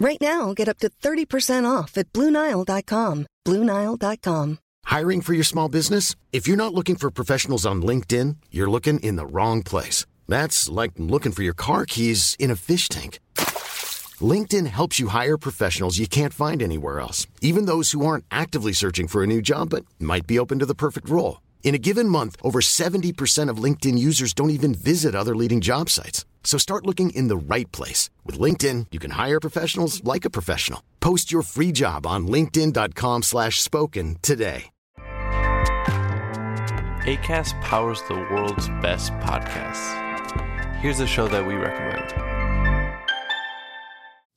Right now, get up to 30% off at BlueNile.com. BlueNile.com. Hiring for your small business? If you're not looking for professionals on LinkedIn, you're looking in the wrong place. That's like looking for your car keys in a fish tank. LinkedIn helps you hire professionals you can't find anywhere else, even those who aren't actively searching for a new job but might be open to the perfect role. In a given month, over 70% of LinkedIn users don't even visit other leading job sites. So start looking in the right place. With LinkedIn, you can hire professionals like a professional. Post your free job on linkedin.com slash spoken today. ACAST powers the world's best podcasts. Here's a show that we recommend.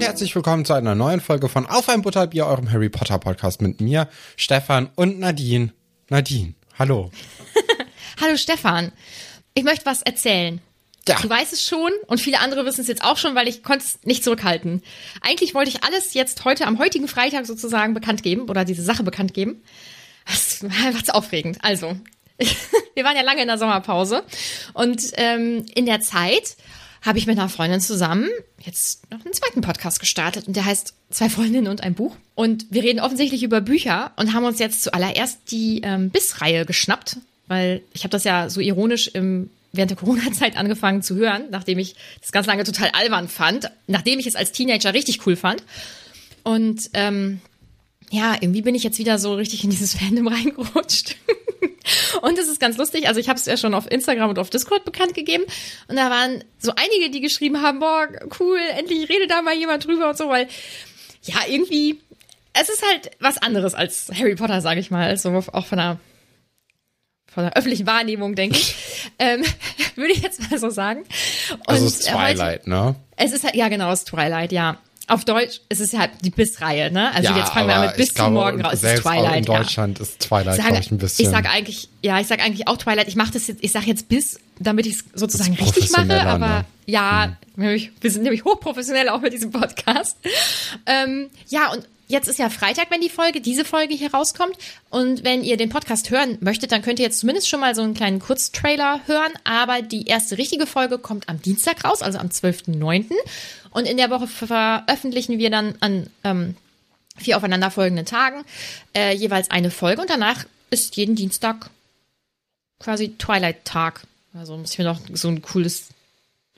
und herzlich willkommen zu einer neuen Folge von Auf ein Butterbier, eurem Harry Potter Podcast mit mir, Stefan und Nadine. Nadine, hallo. Hallo Stefan, ich möchte was erzählen. Ja. Du weißt es schon und viele andere wissen es jetzt auch schon, weil ich konnte es nicht zurückhalten. Eigentlich wollte ich alles jetzt heute, am heutigen Freitag sozusagen bekannt geben oder diese Sache bekannt geben. Das war einfach zu aufregend. Also, wir waren ja lange in der Sommerpause und ähm, in der Zeit habe ich mit einer Freundin zusammen jetzt noch einen zweiten Podcast gestartet und der heißt Zwei Freundinnen und ein Buch. Und wir reden offensichtlich über Bücher und haben uns jetzt zuallererst die ähm, Biss-Reihe geschnappt, weil ich habe das ja so ironisch im während der Corona-Zeit angefangen zu hören, nachdem ich das ganz lange total albern fand, nachdem ich es als Teenager richtig cool fand. Und ähm, ja, irgendwie bin ich jetzt wieder so richtig in dieses Fandom reingerutscht. Und es ist ganz lustig. Also ich habe es ja schon auf Instagram und auf Discord bekannt gegeben. Und da waren so einige, die geschrieben haben, boah, cool, endlich redet da mal jemand drüber und so, weil ja, irgendwie, es ist halt was anderes als Harry Potter, sage ich mal. Also auch von der, von der öffentlichen Wahrnehmung, denke ich. ähm, würde ich jetzt mal so sagen. Und Also es ist äh, heute- Twilight, ne? Es ist halt, ja genau, es ist Twilight, ja. Auf Deutsch ist es halt die Biss-Reihe, ne? Also ja, jetzt fangen wir mit bis glaube, zum Morgen raus. Selbst auch in Twilight, ja. Deutschland ist Twilight, glaube ich, ein bisschen. Ich sage eigentlich, ja, ich sage eigentlich auch Twilight. Ich mache das jetzt, ich sage jetzt bis, damit ich es sozusagen richtig mache, aber ne? ja, nämlich, wir sind nämlich hochprofessionell auch mit diesem Podcast. Ähm, ja, und jetzt ist ja Freitag, wenn die Folge, diese Folge hier rauskommt. Und wenn ihr den Podcast hören möchtet, dann könnt ihr jetzt zumindest schon mal so einen kleinen Kurztrailer hören. Aber die erste richtige Folge kommt am Dienstag raus, also am 12.09. Und in der Woche veröffentlichen wir dann an ähm, vier aufeinanderfolgenden Tagen äh, jeweils eine Folge. Und danach ist jeden Dienstag quasi Twilight-Tag. Also muss ich mir noch so ein cooles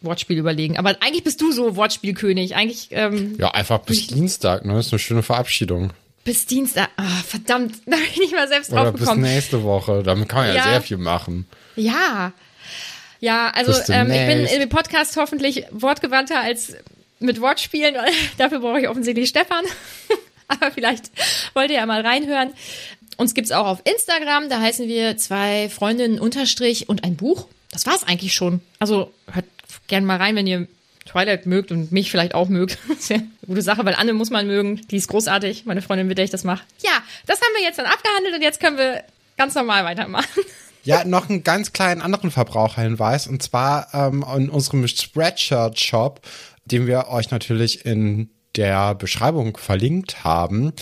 Wortspiel überlegen. Aber eigentlich bist du so Wortspielkönig. Eigentlich ähm, ja, einfach bis Dienstag, ne? Das ist eine schöne Verabschiedung. bis Dienstag. Ah, verdammt, da bin ich nicht mal selbst Oder drauf bis gekommen. nächste Woche. Damit kann man ja, Ja. sehr viel machen. Ja. Ja, also Bis ähm, ich bin im Podcast hoffentlich wortgewandter als mit Wortspielen. Dafür brauche ich offensichtlich Stefan. Aber vielleicht wollt ihr ja mal reinhören. Uns gibt's auch auf Instagram. Da heißen wir zwei Freundinnen unterstrich und ein Buch. Das war's eigentlich schon. Also hört gerne mal rein, wenn ihr Twilight mögt und mich vielleicht auch mögt. Das ist eine gute Sache, weil Anne muss man mögen. Die ist großartig. Meine Freundin, mit der ich das mache. Ja, das haben wir jetzt dann abgehandelt und jetzt können wir ganz normal weitermachen. Ja, noch einen ganz kleinen anderen Verbraucherhinweis und zwar ähm, in unserem Spreadshirt-Shop, den wir euch natürlich in der Beschreibung verlinkt haben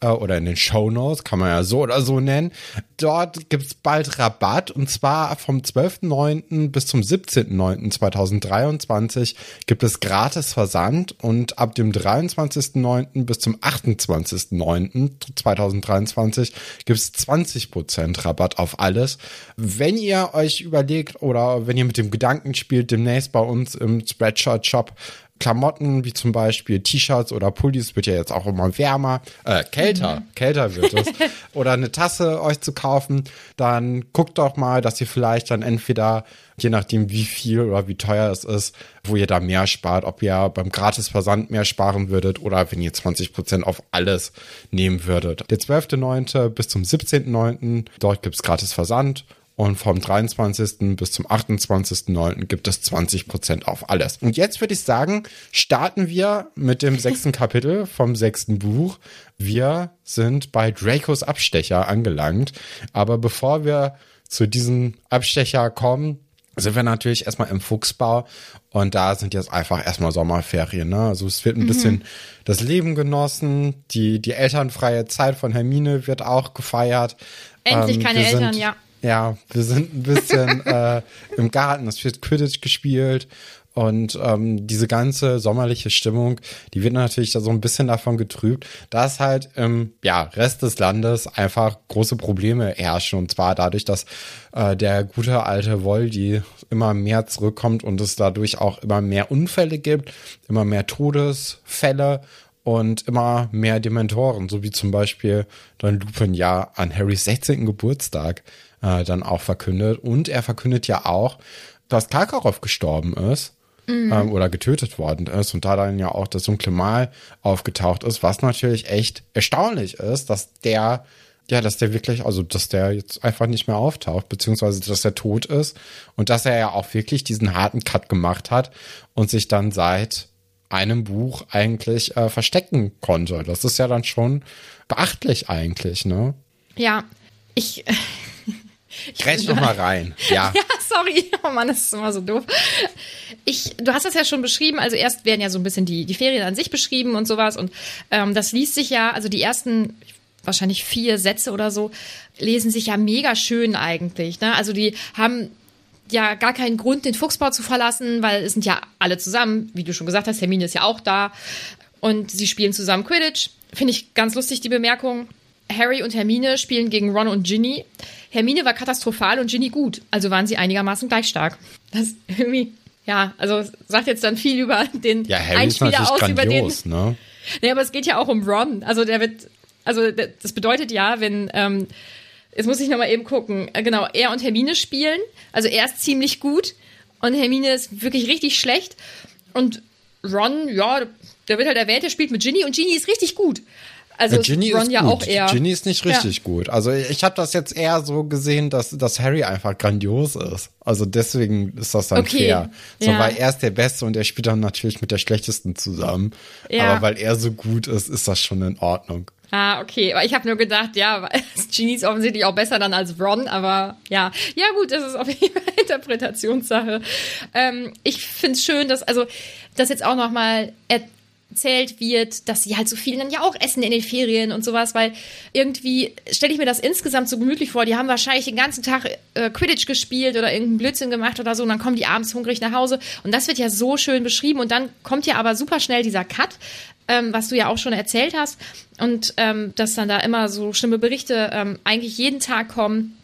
äh, oder in den Show Notes, kann man ja so oder so nennen. Dort gibt's bald Rabatt und zwar vom 12.09. bis zum 17.09.2023 gibt es gratis Versand und ab dem 23.09. bis zum 28.09.2023 gibt's 20% Rabatt auf alles. Wenn ihr euch überlegt oder wenn ihr mit dem Gedanken spielt, demnächst bei uns im Spreadshirt Shop Klamotten wie zum Beispiel T-Shirts oder Pullis wird ja jetzt auch immer wärmer, äh, kälter, mhm. kälter wird es. oder eine Tasse euch zu kaufen, dann guckt doch mal, dass ihr vielleicht dann entweder, je nachdem wie viel oder wie teuer es ist, wo ihr da mehr spart, ob ihr beim Gratisversand mehr sparen würdet oder wenn ihr 20% auf alles nehmen würdet. Der 12.9. bis zum 17.9. dort gibt's gratis Versand und vom 23. bis zum 28.09. gibt es 20% auf alles. Und jetzt würde ich sagen, starten wir mit dem sechsten Kapitel vom sechsten Buch. Wir sind bei Dracos Abstecher angelangt. Aber bevor wir zu diesem Abstecher kommen, sind wir natürlich erstmal im Fuchsbau und da sind jetzt einfach erstmal Sommerferien. Ne? Also es wird ein mhm. bisschen das Leben genossen, die, die elternfreie Zeit von Hermine wird auch gefeiert. Endlich ähm, keine Eltern, ja. Ja, wir sind ein bisschen äh, im Garten, es wird Quidditch gespielt und ähm, diese ganze sommerliche Stimmung, die wird natürlich da so ein bisschen davon getrübt, dass halt im ja, Rest des Landes einfach große Probleme herrschen. Und zwar dadurch, dass äh, der gute alte Voldy immer mehr zurückkommt und es dadurch auch immer mehr Unfälle gibt, immer mehr Todesfälle und immer mehr Dementoren, so wie zum Beispiel dann Lupin ja an Harrys 16. Geburtstag äh, dann auch verkündet. Und er verkündet ja auch, dass Karkaroff gestorben ist. Mhm. Ähm, oder getötet worden ist und da dann ja auch das dunkle Mal aufgetaucht ist, was natürlich echt erstaunlich ist, dass der ja, dass der wirklich, also dass der jetzt einfach nicht mehr auftaucht, beziehungsweise dass er tot ist und dass er ja auch wirklich diesen harten Cut gemacht hat und sich dann seit einem Buch eigentlich äh, verstecken konnte. Das ist ja dann schon beachtlich eigentlich, ne? Ja, ich Grätsch doch mal rein. Ja. ja, sorry. Oh Mann, das ist immer so doof. Ich, du hast das ja schon beschrieben. Also erst werden ja so ein bisschen die, die Ferien an sich beschrieben und sowas. Und ähm, das liest sich ja, also die ersten wahrscheinlich vier Sätze oder so, lesen sich ja mega schön eigentlich. Ne? Also die haben ja gar keinen Grund, den Fuchsbau zu verlassen, weil es sind ja alle zusammen. Wie du schon gesagt hast, Hermine ist ja auch da. Und sie spielen zusammen Quidditch. Finde ich ganz lustig, die Bemerkung. Harry und Hermine spielen gegen Ron und Ginny. Hermine war katastrophal und Ginny gut, also waren sie einigermaßen gleich stark. Das irgendwie, ja, also sagt jetzt dann viel über den ja, Harry Einspieler aus, grandios, über den. Ne? Nee, aber es geht ja auch um Ron. Also der wird, also das bedeutet ja, wenn, ähm, jetzt muss ich nochmal eben gucken, äh, genau, er und Hermine spielen. Also er ist ziemlich gut und Hermine ist wirklich richtig schlecht. Und Ron, ja, der wird halt erwähnt, der spielt mit Ginny und Ginny ist richtig gut. Also ja, Ginny Ron ist ja auch eher. Ginny ist nicht richtig ja. gut. Also ich habe das jetzt eher so gesehen, dass, dass Harry einfach grandios ist. Also deswegen ist das dann okay. fair. So, ja. weil er ist der Beste und er spielt dann natürlich mit der Schlechtesten zusammen. Ja. Aber weil er so gut ist, ist das schon in Ordnung. Ah, okay. Aber ich habe nur gedacht, ja, Ginny ist offensichtlich auch besser dann als Ron, aber ja. Ja, gut, das ist auf jeden Fall Interpretationssache. Ähm, ich find's schön, dass, also, das jetzt auch nochmal erzählt wird, dass sie halt so viel dann ja auch essen in den Ferien und sowas, weil irgendwie stelle ich mir das insgesamt so gemütlich vor. Die haben wahrscheinlich den ganzen Tag äh, Quidditch gespielt oder irgendeinen Blödsinn gemacht oder so und dann kommen die abends hungrig nach Hause. Und das wird ja so schön beschrieben und dann kommt ja aber super schnell dieser Cut, ähm, was du ja auch schon erzählt hast. Und ähm, dass dann da immer so schlimme Berichte ähm, eigentlich jeden Tag kommen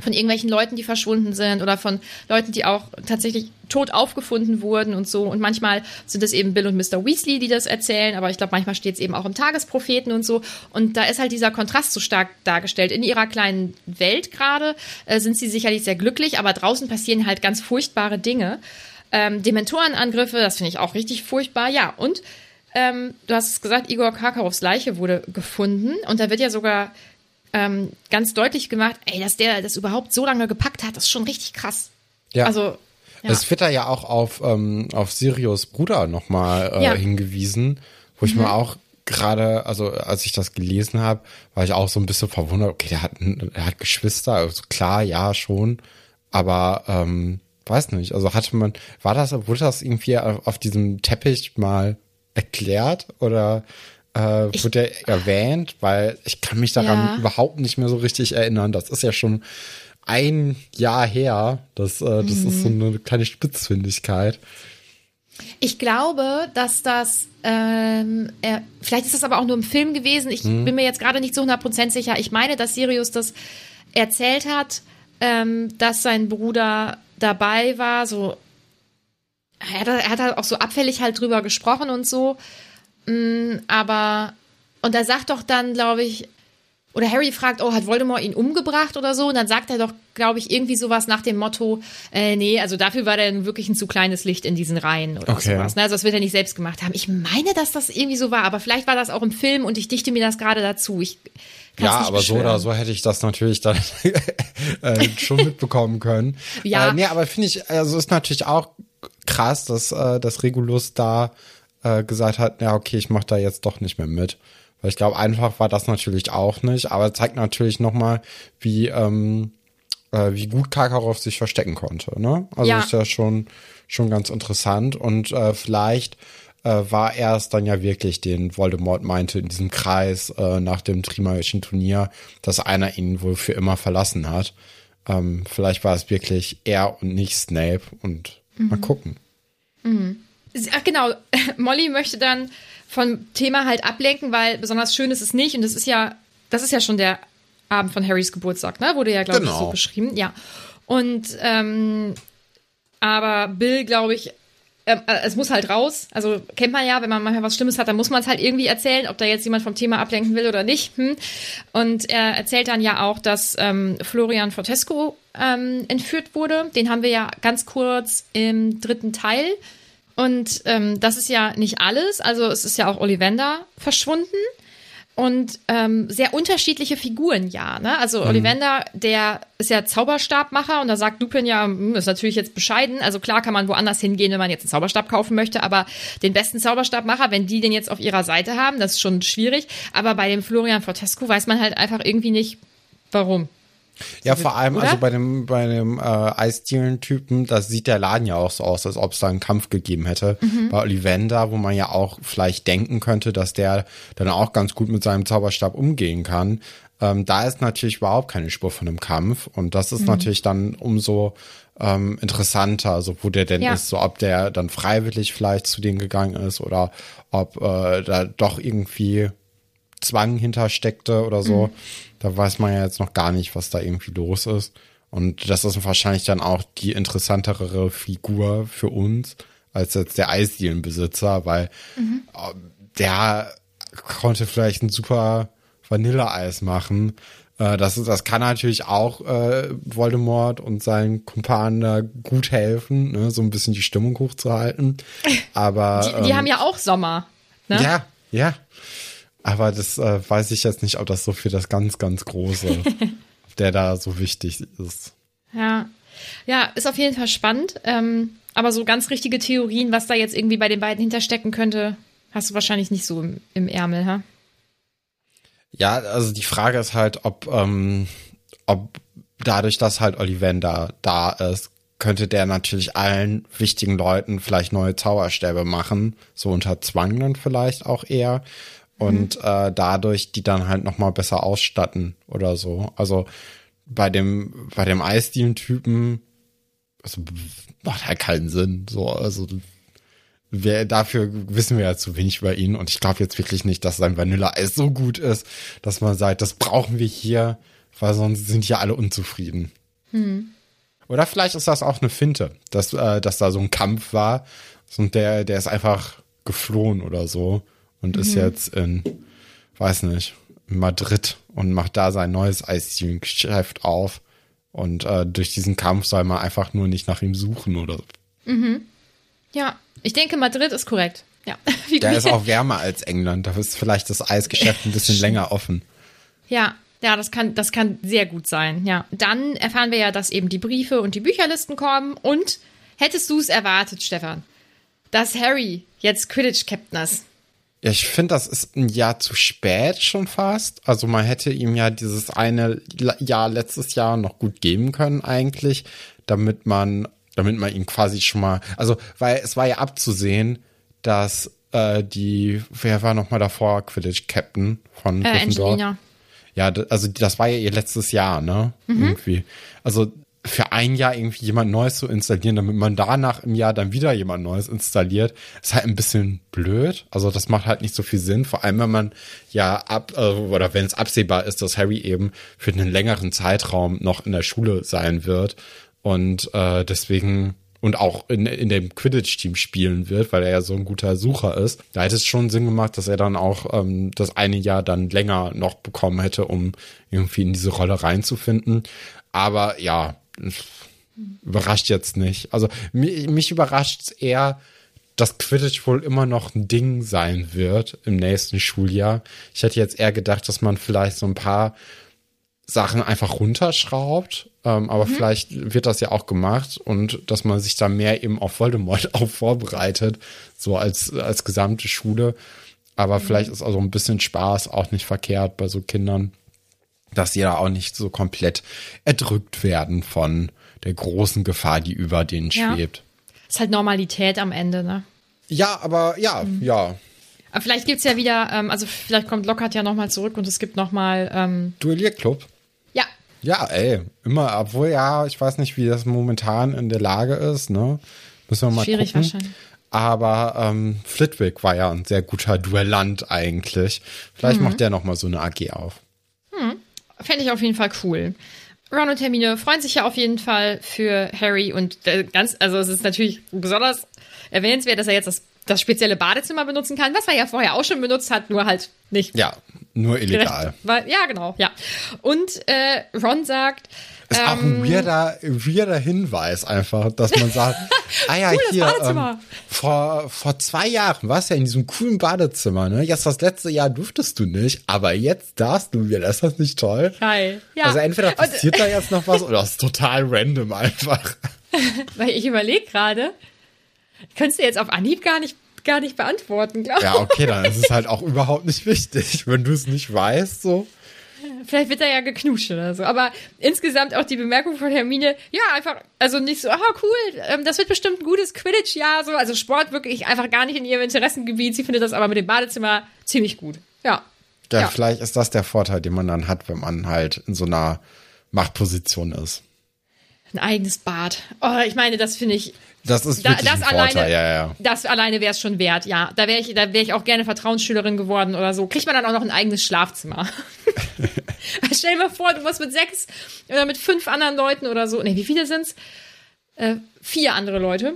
von irgendwelchen Leuten, die verschwunden sind oder von Leuten, die auch tatsächlich tot aufgefunden wurden und so. Und manchmal sind es eben Bill und Mr. Weasley, die das erzählen, aber ich glaube, manchmal steht es eben auch im Tagespropheten und so. Und da ist halt dieser Kontrast so stark dargestellt. In ihrer kleinen Welt gerade äh, sind sie sicherlich sehr glücklich, aber draußen passieren halt ganz furchtbare Dinge. Ähm, Dementorenangriffe, das finde ich auch richtig furchtbar. Ja, und ähm, du hast es gesagt, Igor Karkarows Leiche wurde gefunden und da wird ja sogar ähm, ganz deutlich gemacht, ey, dass der das überhaupt so lange gepackt hat, das ist schon richtig krass. Ja. Also ja. Es wird da ja auch auf, ähm, auf Sirius Bruder nochmal äh, ja. hingewiesen, wo ich mhm. mir auch gerade, also als ich das gelesen habe, war ich auch so ein bisschen verwundert, okay, der hat, der hat Geschwister, also klar, ja, schon, aber ähm, weiß nicht, also hatte man, war das, wurde das irgendwie auf diesem Teppich mal erklärt oder äh, Ich- wird der erwähnt? Weil ich kann mich daran Ja. überhaupt nicht mehr so richtig erinnern. Das ist ja schon ein Jahr her. Das, äh, das ist so Mhm. eine kleine Spitzfindigkeit. Ich glaube, dass das, ähm, er, vielleicht ist das aber auch nur im Film gewesen. Ich bin mir jetzt gerade nicht zu 100% sicher. Ich meine, dass Sirius das erzählt hat, ähm, dass sein Bruder dabei war. So, er hat, er hat halt auch so abfällig halt drüber gesprochen und so. Mm, aber, und er sagt doch dann, glaube ich, oder Harry fragt, oh, hat Voldemort ihn umgebracht oder so? Und dann sagt er doch, glaube ich, irgendwie sowas nach dem Motto, äh, nee, also dafür war der wirklich ein zu kleines Licht in diesen Reihen oder Okay. sowas. Ne? Also das wird er nicht selbst gemacht haben. Ich meine, dass das irgendwie so war, aber vielleicht war das auch im Film und ich dichte mir das gerade dazu. Ich Ja, aber so beschwören. oder so hätte ich das natürlich dann äh, schon mitbekommen können. Ja. Äh, nee, aber finde ich, also ist natürlich auch krass, dass, äh, dass Regulus da äh, gesagt hat, ja, okay, ich mache da jetzt doch nicht mehr mit. Weil ich glaube, einfach war das natürlich auch nicht, aber zeigt natürlich nochmal, wie, ähm, äh, wie gut Karkaroff sich verstecken konnte. Ne? Also Ja. ist ja schon, schon ganz interessant. Und äh, vielleicht äh, war er es dann ja wirklich, den Voldemort meinte in diesem Kreis äh, nach dem Trimagischen Turnier, dass einer ihn wohl für immer verlassen hat. Ähm, vielleicht war es wirklich er und nicht Snape und mal gucken. Ach genau, Molly möchte dann vom Thema halt ablenken, weil besonders schön ist es nicht. Und das ist ja, das ist ja schon der Abend von Harrys Geburtstag, ne? Wurde ja, glaube ich, Genau. so beschrieben. Ja. Und ähm, aber Bill, glaube ich, ähm, äh, es muss halt raus. Also kennt man ja, wenn man manchmal was Schlimmes hat, dann muss man es halt irgendwie erzählen, ob da jetzt jemand vom Thema ablenken will oder nicht. Hm. Und er erzählt dann ja auch, dass ähm, Florian Fortesco ähm, entführt wurde. Den haben wir ja ganz kurz im dritten Teil. Und ähm, das ist ja nicht alles. Also es ist ja auch Ollivander verschwunden. Und ähm, sehr unterschiedliche Figuren, ja. Ne? Also Ollivander, der ist ja Zauberstabmacher und da sagt Lupin ja, hm, ist natürlich jetzt bescheiden. Also klar kann man woanders hingehen, wenn man jetzt einen Zauberstab kaufen möchte, aber den besten Zauberstabmacher, wenn die den jetzt auf ihrer Seite haben, das ist schon schwierig. Aber bei dem Florian Fortescu weiß man halt einfach irgendwie nicht, warum. Ja, vor allem, oder? also bei dem, bei dem äh, Eisdielen-Typen, da sieht der Laden ja auch so aus, als ob es da einen Kampf gegeben hätte. Bei Ollivander, wo man ja auch vielleicht denken könnte, dass der dann auch ganz gut mit seinem Zauberstab umgehen kann. Ähm, da ist natürlich überhaupt keine Spur von einem Kampf. Und das ist natürlich dann umso ähm, interessanter, also wo der denn Ja. ist, so ob der dann freiwillig vielleicht zu denen gegangen ist oder ob äh, da doch irgendwie Zwang hintersteckte oder so. Da weiß man ja jetzt noch gar nicht, was da irgendwie los ist. Und das ist wahrscheinlich dann auch die interessantere Figur für uns als jetzt der Eisdielenbesitzer, weil äh, der konnte vielleicht ein super Vanilleeis machen. Äh, das, ist- das kann natürlich auch äh, Voldemort und seinen Kumpanen da gut helfen, ne? so ein bisschen die Stimmung hochzuhalten. Aber Die, die ähm, haben ja auch Sommer. Ne? ja, ja. Aber das äh, weiß ich jetzt nicht, ob das so für das ganz, ganz Große, der da so wichtig ist. Ja. Ja, ist auf jeden Fall spannend. Ähm, aber so ganz richtige Theorien, was da jetzt irgendwie bei den beiden hinterstecken könnte, hast du wahrscheinlich nicht so im, im Ärmel, ha? Ja, also die Frage ist halt, ob, ähm, ob dadurch, dass halt Ollivander da ist, könnte der natürlich allen wichtigen Leuten vielleicht neue Zauberstäbe machen, so unter Zwang dann vielleicht auch eher. Und äh, dadurch die dann halt nochmal besser ausstatten oder so. Also bei dem, bei dem Eisdielen-Typen, also macht halt keinen Sinn. So, also wir, dafür wissen wir ja zu wenig über ihn und ich glaube jetzt wirklich nicht, dass sein Vanilleeis so gut ist, dass man sagt, das brauchen wir hier, weil sonst sind ja alle unzufrieden. Oder vielleicht ist das auch eine Finte, dass, äh, dass da so ein Kampf war und der, der ist einfach geflohen oder so und ist jetzt in, weiß nicht, Madrid und macht da sein neues Eisdielen-Geschäft auf. Und äh, durch diesen Kampf soll man einfach nur nicht nach ihm suchen oder Ja, ich denke, Madrid ist korrekt. Ja. Der ist auch wärmer als England. Da ist vielleicht das Eisgeschäft ein bisschen länger offen. Ja, ja, das kann, das kann sehr gut sein. Ja, dann erfahren wir ja, dass eben die Briefe und die Bücherlisten kommen. Und hättest du es erwartet, Stefan, dass Harry jetzt Quidditch-Captain ist? Ja, ich finde, das ist ein Jahr zu spät schon fast. Also man hätte ihm ja dieses eine Jahr letztes Jahr noch gut geben können eigentlich, damit man, damit man ihn quasi schon mal, also weil es war ja abzusehen, dass äh, die, wer war noch mal davor Quidditch Captain von Äh, Gryffindor? Angelina. Ja, also das war ja ihr letztes Jahr, ne? Mhm. Irgendwie. Also für ein Jahr irgendwie jemand Neues zu installieren, damit man danach im Jahr dann wieder jemand Neues installiert, ist halt ein bisschen blöd. Also das macht halt nicht so viel Sinn, vor allem wenn man ja ab äh, oder wenn es absehbar ist, dass Harry eben für einen längeren Zeitraum noch in der Schule sein wird und äh, deswegen und auch in, in dem Quidditch-Team spielen wird, weil er ja so ein guter Sucher ist. Da hätte es schon Sinn gemacht, dass er dann auch ähm, das eine Jahr dann länger noch bekommen hätte, um irgendwie in diese Rolle reinzufinden. Aber ja, überrascht jetzt nicht. Also mich, mich überrascht es eher, dass Quidditch wohl immer noch ein Ding sein wird im nächsten Schuljahr. Ich hätte jetzt eher gedacht, dass man vielleicht so ein paar Sachen einfach runterschraubt, ähm, aber vielleicht wird das ja auch gemacht und dass man sich da mehr eben auf Voldemort auch vorbereitet, so als, als gesamte Schule. Aber vielleicht ist also ein bisschen Spaß auch nicht verkehrt bei so Kindern, dass sie da auch nicht so komplett erdrückt werden von der großen Gefahr, die über denen Ja. schwebt. Ist halt Normalität am Ende, ne? Ja, aber ja, ja. Aber vielleicht gibt's ja wieder, ähm, also vielleicht kommt Lockhart ja nochmal zurück und es gibt nochmal, ähm, Duellierclub. ja, Ja, ey, immer, obwohl ja, ich weiß nicht, wie das momentan in der Lage ist, ne? Müssen wir mal Schwierig gucken. wahrscheinlich. Aber ähm, Flitwick war ja ein sehr guter Duellant eigentlich. Vielleicht Mhm. macht der noch mal so eine AG auf. Fände ich auf jeden Fall cool. Ron und Hermine freuen sich ja auf jeden Fall für Harry und äh, ganz, also es ist natürlich besonders erwähnenswert, dass er jetzt das, das spezielle Badezimmer benutzen kann, was er ja vorher auch schon benutzt hat, nur halt nicht Ja, nur gerecht. illegal. Weil, ja, genau, ja. Und äh, Ron sagt, Ist auch ähm, ein weirder, weirder Hinweis einfach, dass man sagt, ah ja, Cooles hier, ähm, vor, vor zwei Jahren warst du ja in diesem coolen Badezimmer, ne? Jetzt das letzte Jahr durftest du nicht, aber jetzt darfst du wieder. Ist das nicht toll? geil. Ja. Also entweder Und- passiert da jetzt noch was oder es ist total random einfach. Weil ich überlege gerade, könntest du jetzt auf Anhieb gar nicht, gar nicht beantworten, glaube ich. Ja, okay, dann ist es halt auch überhaupt nicht wichtig, wenn du es nicht weißt, so. Vielleicht wird er ja geknutscht oder so. Aber insgesamt auch die Bemerkung von Hermine, ja, einfach, also nicht so, ah, cool, ähm, das wird bestimmt ein gutes Quidditch-Jahr, so. Also Sport wirklich einfach gar nicht in ihrem Interessengebiet. Sie findet das aber mit dem Badezimmer ziemlich gut. Ja. Ja, Ja. vielleicht ist das der Vorteil, den man dann hat, wenn man halt in so einer Machtposition ist. Ein eigenes Bad. Oh, ich meine, das finde ich, Das ist da, das ein alleine, Vorteil, ja, ja. das alleine wäre es schon wert, ja. Da wäre ich, da wäre ich auch gerne Vertrauensschülerin geworden oder so. Kriegt man dann auch noch ein eigenes Schlafzimmer. Stell dir mal vor, du musst mit sechs oder mit fünf anderen Leuten oder so, nee, wie viele sind's? Äh, vier andere Leute.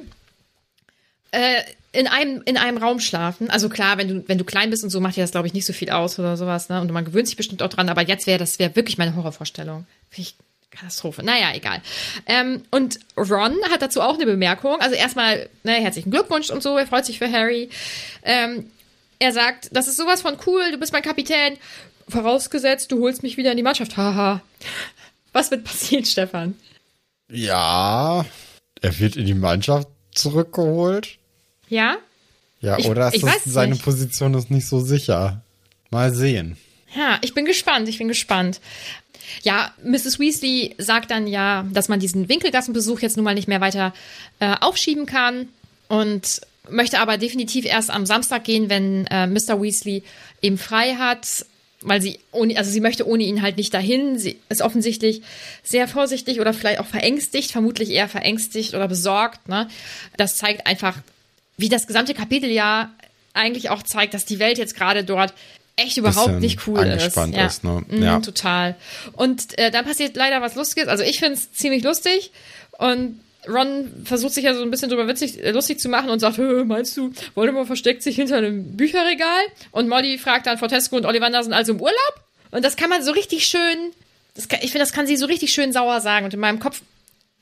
Äh, in einem, in einem Raum schlafen. Also klar, wenn du, wenn du klein bist und so, macht dir das, glaube ich, nicht so viel aus oder sowas, ne? Und man gewöhnt sich bestimmt auch dran, aber jetzt wäre das wäre wirklich meine Horrorvorstellung. Finde ich Katastrophe. Naja, egal. Ähm, und Ron hat dazu auch eine Bemerkung. Also erstmal, ne, herzlichen Glückwunsch und so, er freut sich für Harry. Ähm, er sagt, das ist sowas von cool, du bist mein Kapitän. Vorausgesetzt, du holst mich wieder in die Mannschaft. Haha. Was wird passieren, Stefan? Ja, er wird in die Mannschaft zurückgeholt. Ja? Ja, Ich- oder das, seine nicht. Position ist nicht so sicher. Mal sehen. Ja, ich bin gespannt, ich bin gespannt. Ja, Mrs. Weasley sagt dann ja, dass man diesen Winkelgassenbesuch jetzt nun mal nicht mehr weiter äh, aufschieben kann und möchte aber definitiv erst am Samstag gehen, wenn äh, Mr. Weasley eben frei hat, weil sie ohne, also sie möchte ohne ihn halt nicht dahin. Sie ist offensichtlich sehr vorsichtig oder vielleicht auch verängstigt, vermutlich eher verängstigt oder besorgt. Ne? Das zeigt einfach, wie das gesamte Kapitel ja eigentlich auch zeigt, dass die Welt jetzt gerade dort echt überhaupt nicht cool angespannt ist. Ja. ist, ne? Mhm, Ja. Total. Und äh, dann passiert leider was Lustiges. Also ich finde es ziemlich lustig. Und Ron versucht sich ja so ein bisschen drüber witzig, äh, lustig zu machen und sagt, "Hö, meinst du, Voldemort versteckt sich hinter einem Bücherregal? Und Molly fragt dann, Fortescue und Ollivander sind also im Urlaub? Und das kann man so richtig schön, das kann, ich finde, das kann sie so richtig schön sauer sagen. Und in meinem Kopf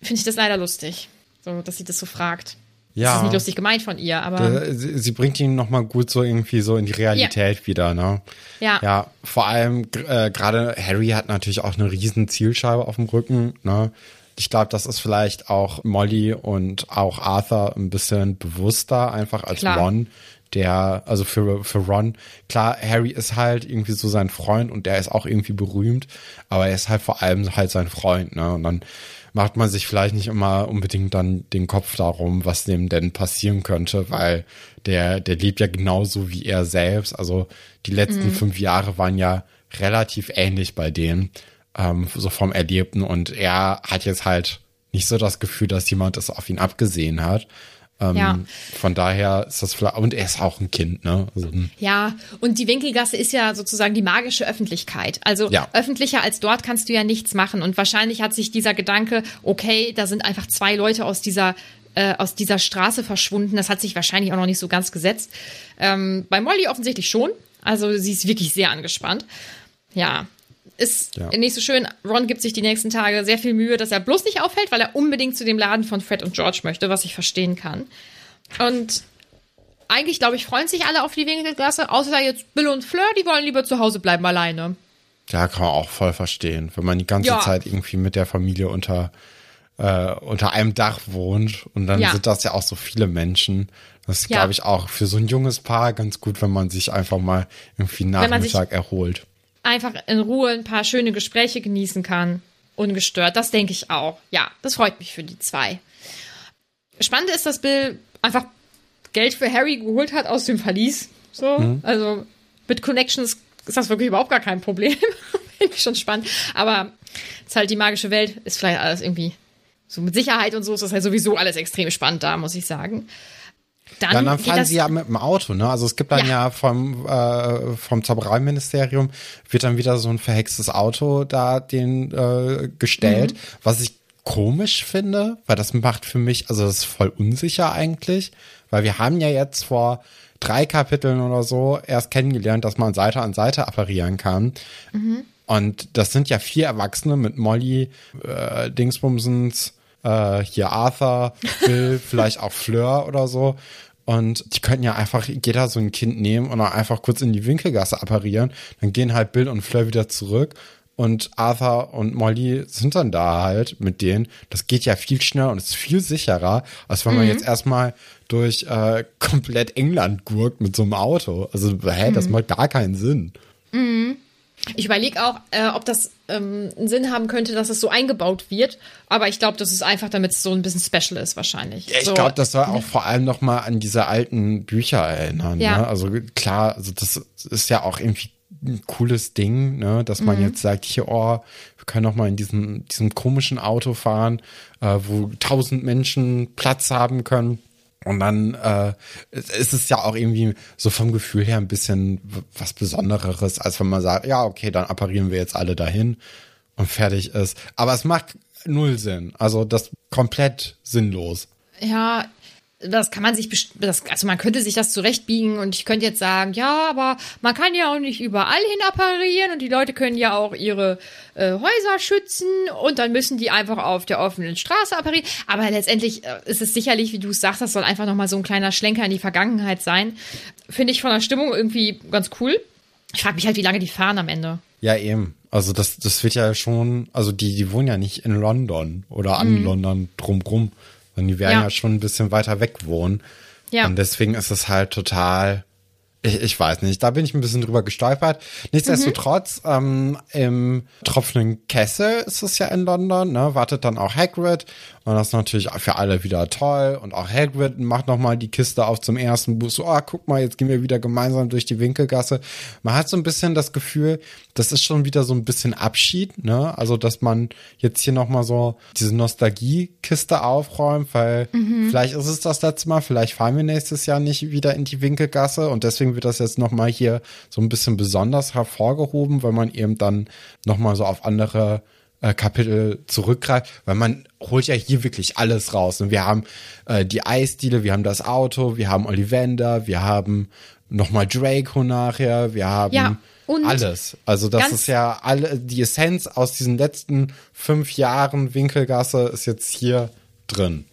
finde ich das leider lustig, so, dass sie das so fragt. Das Ja. ist nicht lustig gemeint von ihr, aber Sie, sie bringt ihn noch mal gut so irgendwie so in die Realität wieder, ne? ja. Ja, vor allem äh, gerade Harry hat natürlich auch eine riesen Zielscheibe auf dem Rücken, ne? Ich glaube, das ist vielleicht auch Molly und auch Arthur ein bisschen bewusster einfach als Klar. Ron. Der, also für, für Ron, klar, Harry ist halt irgendwie so sein Freund und der ist auch irgendwie berühmt, aber er ist halt vor allem halt sein Freund, ne? Und dann macht man sich vielleicht nicht immer unbedingt dann den Kopf darum, was dem denn passieren könnte, weil der, der lebt ja genauso wie er selbst. Also die letzten fünf Jahre waren ja relativ ähnlich bei denen, ähm, so vom Erlebten. Und er hat jetzt halt nicht so das Gefühl, dass jemand es auf ihn abgesehen hat. Ähm, Ja. Von daher ist das vielleicht, und er ist auch ein Kind, ne? Also, Ja, und die Winkelgasse ist ja sozusagen die magische Öffentlichkeit. Also Ja. öffentlicher als dort kannst du ja nichts machen. Und wahrscheinlich hat sich dieser Gedanke, okay, da sind einfach zwei Leute aus dieser äh, aus dieser Straße verschwunden. Das hat sich wahrscheinlich auch noch nicht so ganz gesetzt. Ähm, bei Molly offensichtlich schon. Also sie ist wirklich sehr angespannt. Ja, ist Ja. nicht so schön. Ron gibt sich die nächsten Tage sehr viel Mühe, dass er bloß nicht auffällt, weil er unbedingt zu dem Laden von Fred und George möchte, was ich verstehen kann. Und eigentlich, glaube ich, freuen sich alle auf die Winkelgasse, außer jetzt Bill und Fleur, die wollen lieber zu Hause bleiben alleine. Ja, kann man auch voll verstehen, wenn man die ganze Ja. Zeit irgendwie mit der Familie unter, äh, unter einem Dach wohnt und dann Ja. sind das ja auch so viele Menschen. Das ist, Ja. glaube ich, auch für so ein junges Paar ganz gut, wenn man sich einfach mal irgendwie Nachmittag erholt. Einfach in Ruhe ein paar schöne Gespräche genießen kann. Ungestört. Das denke ich auch. Ja, das freut mich für die zwei. Spannend ist, dass Bill einfach Geld für Harry geholt hat aus dem Verlies. So, also mit Connections ist das wirklich überhaupt gar kein Problem. Finde ich schon spannend. Aber es ist halt die magische Welt, ist vielleicht alles irgendwie so mit Sicherheit und so ist das halt sowieso alles extrem spannend da, muss ich sagen. Dann, Ja, dann fahren sie ja mit dem Auto, ne? Also es gibt dann Ja. ja, vom, äh, vom Zaubereiministerium wird dann wieder so ein verhextes Auto da den äh, gestellt, Mhm. was ich komisch finde, weil das macht für mich, also das ist voll unsicher eigentlich, weil wir haben ja jetzt vor drei Kapiteln oder so erst kennengelernt, dass man Seite an Seite apparieren kann. Und das sind ja vier Erwachsene mit Molly, äh, Dingsbumsens, äh, hier Arthur, Bill, vielleicht auch Fleur oder so. Und die könnten ja einfach jeder so ein Kind nehmen und dann einfach kurz in die Winkelgasse apparieren. Dann gehen halt Bill und Fleur wieder zurück. Und Arthur und Molly sind dann da halt mit denen. Das geht ja viel schneller und ist viel sicherer, als wenn man jetzt erstmal durch äh, komplett England gurkt mit so einem Auto. Also, hä, das macht gar keinen Sinn. Ich überlege auch, äh, ob das ähm, einen Sinn haben könnte, dass es so eingebaut wird. Aber ich glaube, das ist einfach, damit es so ein bisschen special ist, wahrscheinlich. Ja, ich so, glaube, das soll auch vor allem noch mal an diese alten Bücher erinnern. Ja. Ne? Also klar, also das ist ja auch irgendwie ein cooles Ding, ne? dass man jetzt sagt, hier, oh, wir können noch mal in diesem, diesem komischen Auto fahren, äh, wo tausend Menschen Platz haben können. Und dann äh, ist es ja auch irgendwie so vom Gefühl her ein bisschen was Besondereres, als wenn man sagt, ja, okay, dann apparieren wir jetzt alle dahin und fertig ist. Aber es macht null Sinn. Also das komplett sinnlos. Ja, das kann man sich, das, also man könnte sich das zurechtbiegen und ich könnte jetzt sagen, ja, aber man kann ja auch nicht überall hin apparieren und die Leute können ja auch ihre äh, Häuser schützen und dann müssen die einfach auf der offenen Straße apparieren. Aber letztendlich äh, ist es sicherlich, wie du es sagst, das soll einfach nochmal so ein kleiner Schlenker in die Vergangenheit sein. Finde ich von der Stimmung irgendwie ganz cool. Ich frage mich halt, wie lange die fahren am Ende. Ja, eben. Also das, das wird ja schon, also die, die wohnen ja nicht in London oder an London drumrum, sondern die werden Mhm. Ja. ja. schon ein bisschen weiter weg wohnen. Ja. Und deswegen ist es halt total, ich, ich weiß nicht, da bin ich ein bisschen drüber gestolpert. Nichtsdestotrotz, ähm, im tropfenden Kessel ist es ja in London, ne, wartet dann auch Hagrid und das ist natürlich für alle wieder toll. Und auch Hagrid macht nochmal die Kiste auf zum ersten Buch, so, ah, guck mal, jetzt gehen wir wieder gemeinsam durch die Winkelgasse. Man hat so ein bisschen das Gefühl, das ist schon wieder so ein bisschen Abschied, ne, also dass man jetzt hier nochmal so diese Nostalgie-Kiste aufräumt, weil vielleicht ist es das letzte Mal, vielleicht fahren wir nächstes Jahr nicht wieder in die Winkelgasse. Und deswegen wird das jetzt nochmal hier so ein bisschen besonders hervorgehoben, weil man eben dann nochmal so auf andere äh, Kapitel zurückgreift, weil man holt ja hier wirklich alles raus. Und wir haben äh, die Eisdiele, wir haben das Auto, wir haben Ollivander, wir haben nochmal Draco nachher, wir haben Ja, alles. Also das ist ja alle, die Essenz aus diesen letzten fünf Jahren Winkelgasse ist jetzt hier drin.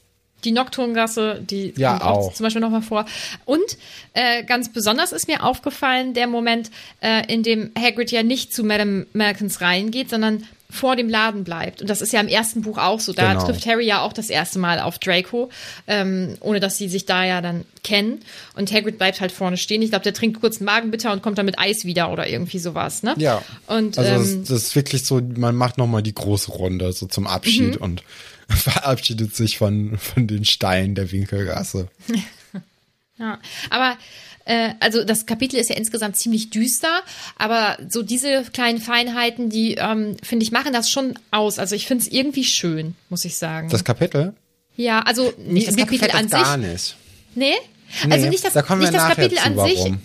Die Nocturngasse, die Ja, kommt auch, auch. zum Beispiel nochmal vor. Und äh, ganz besonders ist mir aufgefallen der Moment, äh, in dem Hagrid ja nicht zu Madame Malkins reingeht, sondern vor dem Laden bleibt. Und das ist ja im ersten Buch auch so. Da Genau. trifft Harry ja auch das erste Mal auf Draco, ähm, ohne dass sie sich da ja dann kennen. Und Hagrid bleibt halt vorne stehen. Ich glaube, der trinkt kurz einen Magenbitter und kommt dann mit Eis wieder oder irgendwie sowas, ne? Ja. Und also das, ähm, das ist wirklich so, man macht nochmal die große Runde so zum Abschied Mhm. und verabschiedet sich von, von den Steinen der Winkelgasse. Ja, aber äh, also das Kapitel ist ja insgesamt ziemlich düster, aber so diese kleinen Feinheiten, die ähm, finde ich machen das schon aus. Also ich finde es irgendwie schön, muss ich sagen. Das Kapitel? ja, also nicht das Kapitel gefällt an das sich. gar nicht. Nee? Nee, Also nicht das, da kommen wir nicht das Kapitel zu, an sich. warum.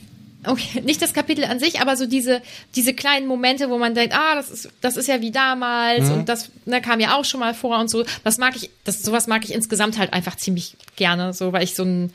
Okay, nicht das Kapitel an sich, aber so diese, diese kleinen Momente, wo man denkt, ah, das ist, das ist ja wie damals Mhm. und das ne, kam ja auch schon mal vor und so. Das mag ich, das, sowas mag ich insgesamt halt einfach ziemlich gerne, so, weil ich so ein,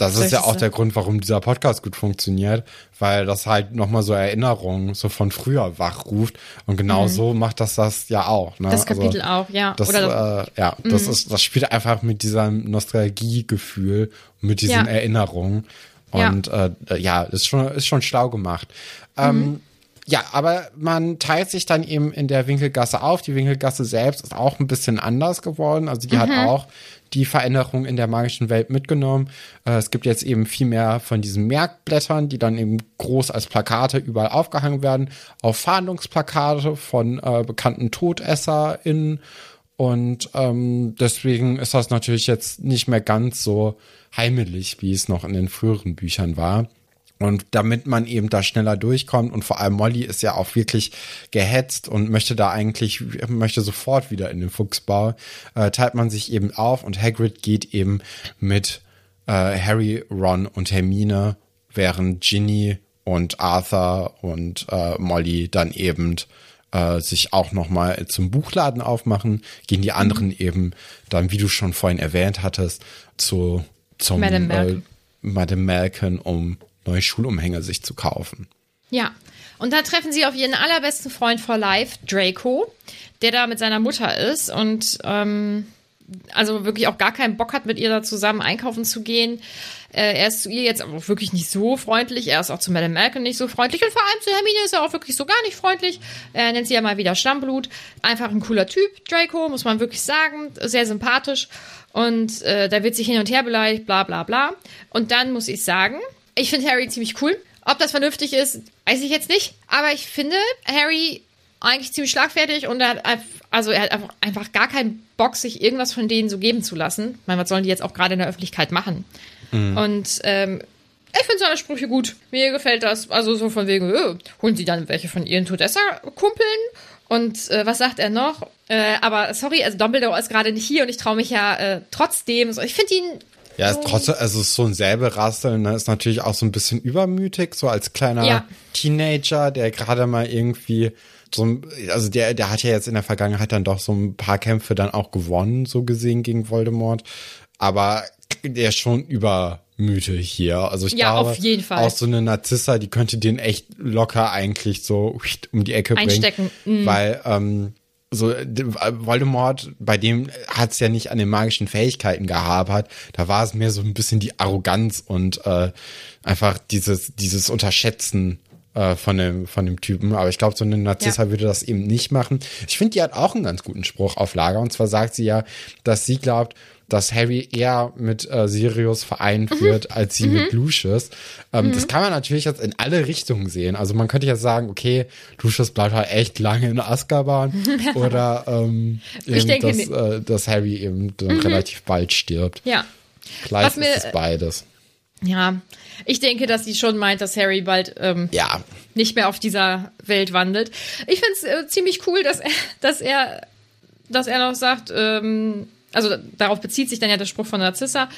Das Soll ist ja auch der Grund, warum dieser Podcast gut funktioniert, weil das halt nochmal so Erinnerungen so von früher wachruft. Und genau so macht das das ja auch. Ne? Mhm. Das Kapitel auch, ja. Das, Oder das- äh, ja, das ist, das spielt einfach mit diesem Nostalgiegefühl, mit diesen Ja. Erinnerungen. Und äh, ja, ist schon, ist schon schlau gemacht. Ähm, ja, aber man teilt sich dann eben in der Winkelgasse auf. Die Winkelgasse selbst ist auch ein bisschen anders geworden. Also die hat auch die Veränderung in der magischen Welt mitgenommen. Äh, es gibt jetzt eben viel mehr von diesen Merkblättern, die dann eben groß als Plakate überall aufgehangen werden. Auf Fahndungsplakate von äh, bekannten TodesserInnen. Und ähm, deswegen ist das natürlich jetzt nicht mehr ganz so heimelig, wie es noch in den früheren Büchern war. Und damit man eben da schneller durchkommt und vor allem Molly ist ja auch wirklich gehetzt und möchte da eigentlich, möchte sofort wieder in den Fuchsbau, äh, teilt man sich eben auf und Hagrid geht eben mit äh, Harry, Ron und Hermine, während Ginny und Arthur und äh, Molly dann eben äh, sich auch nochmal zum Buchladen aufmachen, gehen die anderen eben dann, wie du schon vorhin erwähnt hattest, zu zum Madame Malkin. Äh, Madame Malkin, um neue Schulumhänge sich zu kaufen. Ja. Und da treffen sie auf ihren allerbesten Freund for life, Draco, der da mit seiner Mutter ist und ähm, also wirklich auch gar keinen Bock hat, mit ihr da zusammen einkaufen zu gehen. Äh, er ist zu ihr jetzt auch wirklich nicht so freundlich. Er ist auch zu Madame Malcolm nicht so freundlich. Und vor allem zu Hermine ist er auch wirklich so gar nicht freundlich. Er nennt sie ja mal wieder Stammblut. Einfach ein cooler Typ, Draco, muss man wirklich sagen. Sehr sympathisch. Und äh, da wird sich hin und her beleidigt, bla bla bla. Und dann muss ich sagen, ich finde Harry ziemlich cool. Ob das vernünftig ist, weiß ich jetzt nicht. Aber ich finde Harry eigentlich ziemlich schlagfertig und er hat, einfach- also er hat einfach, gar keinen Bock, sich irgendwas von denen so geben zu lassen. Ich meine, was sollen die jetzt auch gerade in der Öffentlichkeit machen? Und ähm, ich finde seine Sprüche gut. Mir gefällt das. Also so von wegen, äh, holen sie dann welche von ihren Todesser-Kumpeln? Und äh, was sagt er noch? Äh, aber sorry, also Dumbledore ist gerade nicht hier und ich traue mich ja äh, trotzdem. So, ich finde ihn Ja, ist trotzdem, also ist so ein Säbelrasseln, ne, ist natürlich auch so ein bisschen übermütig, so als kleiner Ja. Teenager, der gerade mal irgendwie so, ein- also der, der hat ja jetzt in der Vergangenheit dann doch so ein paar Kämpfe dann auch gewonnen, so gesehen gegen Voldemort. Aber der ist schon übermütig hier. Also ich Ja, glaube, auf jeden Fall. auch so eine Narzissa, die könnte den echt locker eigentlich so um die Ecke bringen. Einstecken, mhm. Weil, ähm, so äh, Voldemort, bei dem hat's ja nicht an den magischen Fähigkeiten gehabert. Da war es mehr so ein bisschen die Arroganz und äh, einfach dieses dieses Unterschätzen äh, von dem von dem Typen. Aber ich glaube, so eine Narzissa Ja. würde das eben nicht machen. Ich finde, die hat auch einen ganz guten Spruch auf Lager. Und zwar sagt sie ja, dass sie glaubt, dass Harry eher mit äh, Sirius vereint Mhm. wird, als sie mit Lucius. Ähm, Das kann man natürlich jetzt in alle Richtungen sehen. Also man könnte jetzt sagen, okay, Lucius bleibt halt echt lange in Azkaban oder ähm, Ich eben, denke dass, äh, dass Harry eben dann relativ bald stirbt. ja. Vielleicht Was mir- ist es beides. Ja, ich denke, dass sie schon meint, dass Harry bald ähm, Ja, nicht mehr auf dieser Welt wandelt. Ich finde es äh, ziemlich cool, dass er, dass er, dass er noch sagt, ähm, also darauf bezieht sich dann ja der Spruch von Narzissa.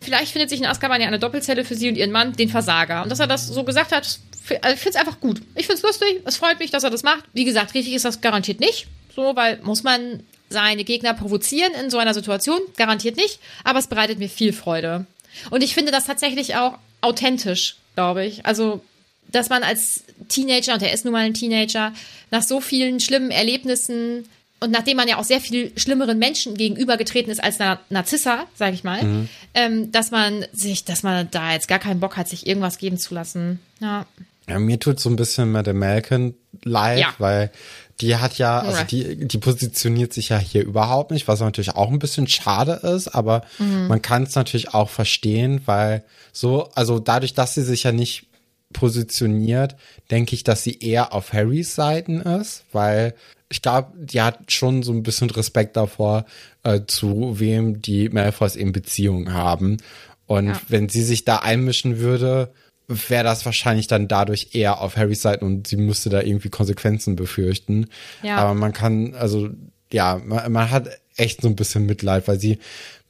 Vielleicht findet sich in Azkaban ja eine Doppelzelle für sie und ihren Mann, den Versager. Und dass er das so gesagt hat, also ich finde es einfach gut. Ich finde es lustig, es freut mich, dass er das macht. Wie gesagt, richtig ist das garantiert nicht. So, weil muss man seine Gegner provozieren in so einer Situation? Garantiert nicht. Aber es bereitet mir viel Freude. Und ich finde das tatsächlich auch authentisch, glaube ich. Also dass man als Teenager, und er ist nun mal ein Teenager, nach so vielen schlimmen Erlebnissen und nachdem man ja auch sehr viel schlimmeren Menschen gegenübergetreten ist als einer Narzissa, sage ich mal, ähm, dass man sich, dass man da jetzt gar keinen Bock hat, sich irgendwas geben zu lassen. Ja. Ja, mir tut so ein bisschen Madame Malkin leid, Ja. weil die hat ja, also die, die positioniert sich ja hier überhaupt nicht, was natürlich auch ein bisschen schade ist, aber mhm. man kann es natürlich auch verstehen, weil so, also dadurch, dass sie sich ja nicht positioniert, denke ich, dass sie eher auf Harrys Seiten ist, weil ich glaube, die hat schon so ein bisschen Respekt davor, äh, zu wem die Malfoys in Beziehung haben. Und ja. wenn sie sich da einmischen würde, wäre das wahrscheinlich dann dadurch eher auf Harrys Seite und sie müsste da irgendwie Konsequenzen befürchten. Ja. Aber man kann, also ja, man, man hat echt so ein bisschen Mitleid, weil sie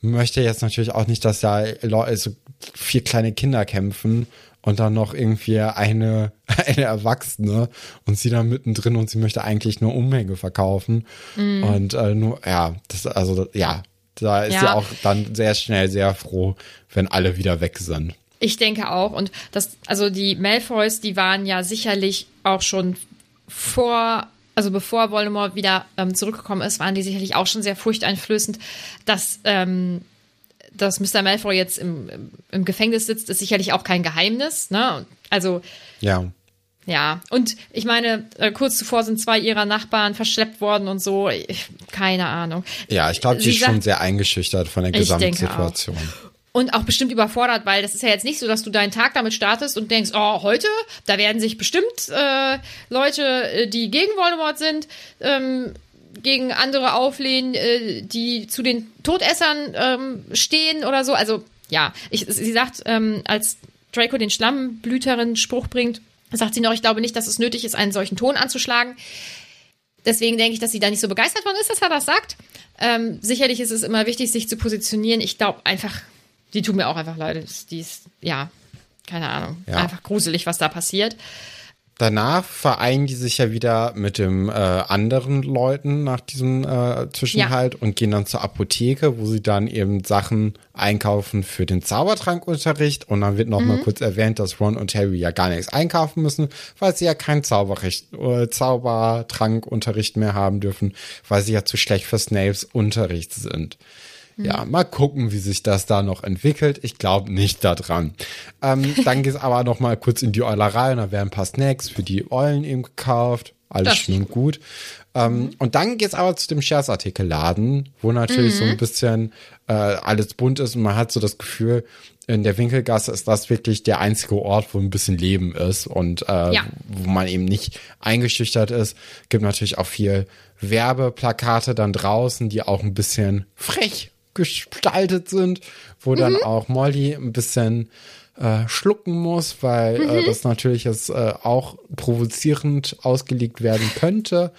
möchte jetzt natürlich auch nicht, dass da also vier kleine Kinder kämpfen und dann noch irgendwie eine, eine Erwachsene und sie da mittendrin und sie möchte eigentlich nur Umhänge verkaufen. Mm. Und äh, nur, ja, das, also ja, da ist ja. sie auch dann sehr schnell sehr froh, wenn alle wieder weg sind. Ich denke auch. Und das, also die Malfoys, die waren ja sicherlich auch schon vor, also bevor Voldemort wieder ähm, zurückgekommen ist, waren die sicherlich auch schon sehr furchteinflößend. Dass, ähm, dass Mr. Malfoy jetzt im, im Gefängnis sitzt, ist sicherlich auch kein Geheimnis. Ne? Also. Ja. Ja, und ich meine, äh, kurz zuvor sind zwei ihrer Nachbarn verschleppt worden und so. Ich, keine Ahnung. Ja, ich glaube, sie ist schon sehr eingeschüchtert von der Gesamtsituation und auch bestimmt überfordert, weil das ist ja jetzt nicht so, dass du deinen Tag damit startest und denkst, oh, heute, da werden sich bestimmt äh, Leute, äh, die gegen Voldemort sind, ähm, gegen andere auflehnen, äh, die zu den Todessern ähm, stehen oder so. Also ja, ich, sie sagt, ähm, als Draco den Schlammblüterin-Spruch bringt, sagt sie noch, ich glaube nicht, dass es nötig ist, einen solchen Ton anzuschlagen. Deswegen denke ich, dass sie da nicht so begeistert von ist, dass er das sagt. Ähm, sicherlich ist es immer wichtig, sich zu positionieren. Ich glaube einfach, die tut mir auch einfach leid. Die ist, ja, keine Ahnung, ja. einfach gruselig, was da passiert. Danach vereinen die sich ja wieder mit dem äh, anderen Leuten nach diesem äh, Zwischenhalt ja. und gehen dann zur Apotheke, wo sie dann eben Sachen einkaufen für den Zaubertrankunterricht. Und dann wird noch mhm. mal kurz erwähnt, dass Ron und Harry ja gar nichts einkaufen müssen, weil sie ja keinen Zauberrecht, äh, Zaubertrankunterricht mehr haben dürfen, weil sie ja zu schlecht für Snapes Unterricht sind. Ja, mal gucken, wie sich das da noch entwickelt. Ich glaube nicht daran. Ähm, dann geht's aber noch mal kurz in die Eulerei und da werden ein paar Snacks für die Eulen eben gekauft. Alles schön und gut. Ähm, mhm. Und dann geht's aber zu dem Scherzartikelladen, wo natürlich mhm. so ein mhm. bisschen äh, alles bunt ist und man hat so das Gefühl, in der Winkelgasse ist das wirklich der einzige Ort, wo ein bisschen Leben ist und äh, ja. wo man eben nicht eingeschüchtert ist. Gibt natürlich auch viel Werbeplakate dann draußen, die auch ein bisschen frech gestaltet sind, wo mhm. dann auch Molly ein bisschen äh, schlucken muss, weil äh, mhm. äh, das natürlich jetzt äh, auch provozierend ausgelegt werden könnte.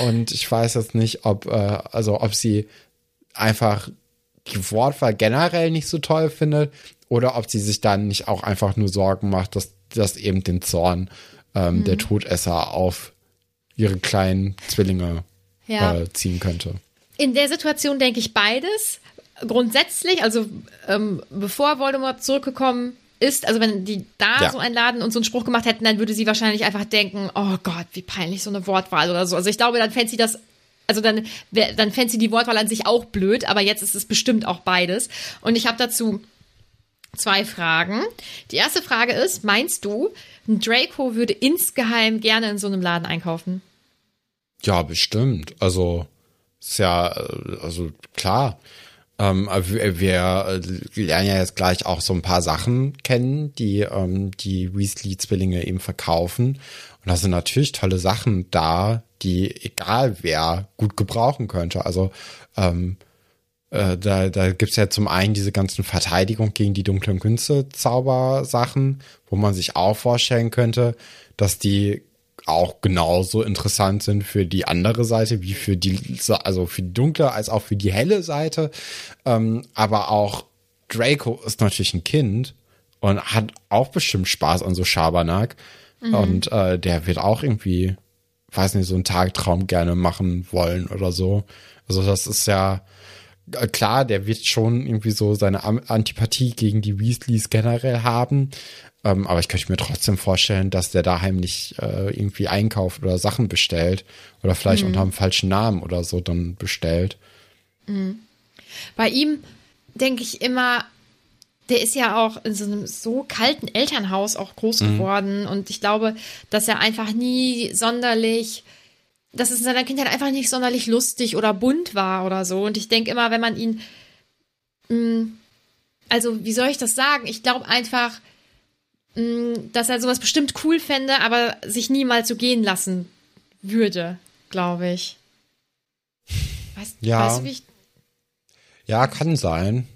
Und ich weiß jetzt nicht, ob, äh, also ob sie einfach die Wortwahl generell nicht so toll findet oder ob sie sich dann nicht auch einfach nur Sorgen macht, dass das eben den Zorn ähm, mhm. der Todesser auf ihre kleinen Zwillinge ja. äh, ziehen könnte. In der Situation denke ich beides grundsätzlich, also ähm, bevor Voldemort zurückgekommen ist, also wenn die da ja. so einladen und so einen Spruch gemacht hätten, dann würde sie wahrscheinlich einfach denken, oh Gott, wie peinlich so eine Wortwahl oder so. Also ich glaube, dann fände sie das also dann, dann fände sie die Wortwahl an sich auch blöd, aber jetzt ist es bestimmt auch beides. Und ich habe dazu zwei Fragen. Die erste Frage ist, meinst du, Draco würde insgeheim gerne in so einem Laden einkaufen? Ja, bestimmt. Also, ist ja, also klar. Ähm, wir, lernen ja jetzt gleich auch so ein paar Sachen kennen, die ähm, die Weasley-Zwillinge eben verkaufen. Und da sind natürlich tolle Sachen da, die egal wer gut gebrauchen könnte. Also ähm, äh, da, da gibt's ja zum einen diese ganzen Verteidigung gegen die dunklen Künste Zaubersachen, wo man sich auch vorstellen könnte, dass die auch genauso interessant sind für die andere Seite, wie für die, also für die dunkle als auch für die helle Seite. Ähm, aber auch Draco ist natürlich ein Kind und hat auch bestimmt Spaß an so Schabernack. Mhm. Und äh, der wird auch irgendwie, weiß nicht, so einen Tagtraum gerne machen wollen oder so. Also das ist ja klar, der wird schon irgendwie so seine Antipathie gegen die Weasleys generell haben. Ähm, aber ich könnte mir trotzdem vorstellen, dass der da heimlich äh, irgendwie einkauft oder Sachen bestellt oder vielleicht mhm. unter einem falschen Namen oder so dann bestellt. Mhm. Bei ihm denke ich immer, der ist ja auch in so einem so kalten Elternhaus auch groß mhm. geworden und ich glaube, dass er einfach nie sonderlich dass es in seiner Kindheit einfach nicht sonderlich lustig oder bunt war oder so. Und ich denke immer, wenn man ihn, mh, also wie soll ich das sagen? Ich glaube einfach, mh, dass er sowas bestimmt cool fände, aber sich niemals so gehen lassen würde, glaube ich. Weißt, Ja. weißt du, wie ich Ja, kann sein.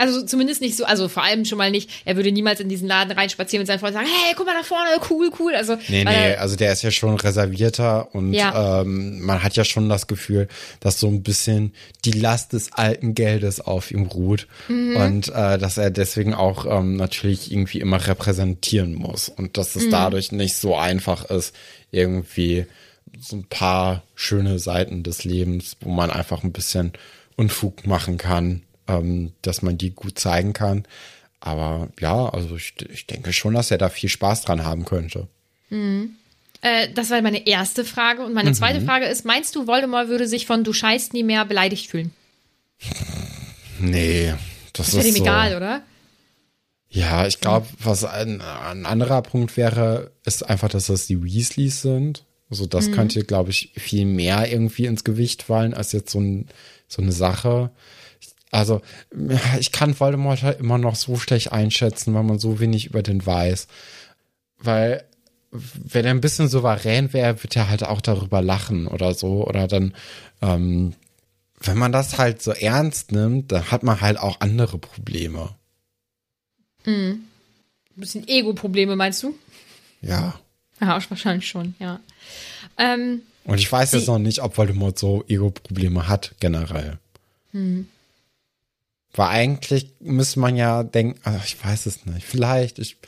Also zumindest nicht so, also vor allem schon mal nicht, er würde niemals in diesen Laden reinspazieren mit seinen Freunden und sagen, hey, guck mal da vorne, cool, cool. Also, Nee, nee, also der ist ja schon reservierter und Ja. ähm, man hat ja schon das Gefühl, dass so ein bisschen die Last des alten Geldes auf ihm ruht Mhm. und äh, dass er deswegen auch ähm, natürlich irgendwie immer repräsentieren muss und dass Mhm. es dadurch nicht so einfach ist, irgendwie so ein paar schöne Seiten des Lebens, wo man einfach ein bisschen Unfug machen kann, ähm, dass man die gut zeigen kann. Aber ja, also ich, ich denke schon, dass er da viel Spaß dran haben könnte. äh, das war meine erste Frage. Und Mhm. meine zweite Frage ist, meinst du, Voldemort würde sich von du scheißt nie mehr beleidigt fühlen? Nee, das, Das wäre ist ihm so. egal, oder? Ja, ich glaube, was ein, ein anderer Punkt wäre, ist einfach, dass das die Weasleys sind. Also das Mhm. könnte, glaube ich, viel mehr irgendwie ins Gewicht fallen als jetzt so, ein, so eine Sache. Also ich kann Voldemort halt immer noch so schlecht einschätzen, weil man so wenig über den weiß. Weil wenn er ein bisschen souverän wäre, wird er halt auch darüber lachen oder so. Oder dann, ähm, wenn man das halt so ernst nimmt, dann hat man halt auch andere Probleme. Ein bisschen Ego-Probleme, meinst du? Ja. Ja, wahrscheinlich schon, ja. Ähm, Und ich weiß jetzt noch nicht, ob Voldemort so Ego-Probleme hat, generell. Hm. Weil eigentlich müsste man ja denken, ach, ich weiß es nicht, vielleicht, ich,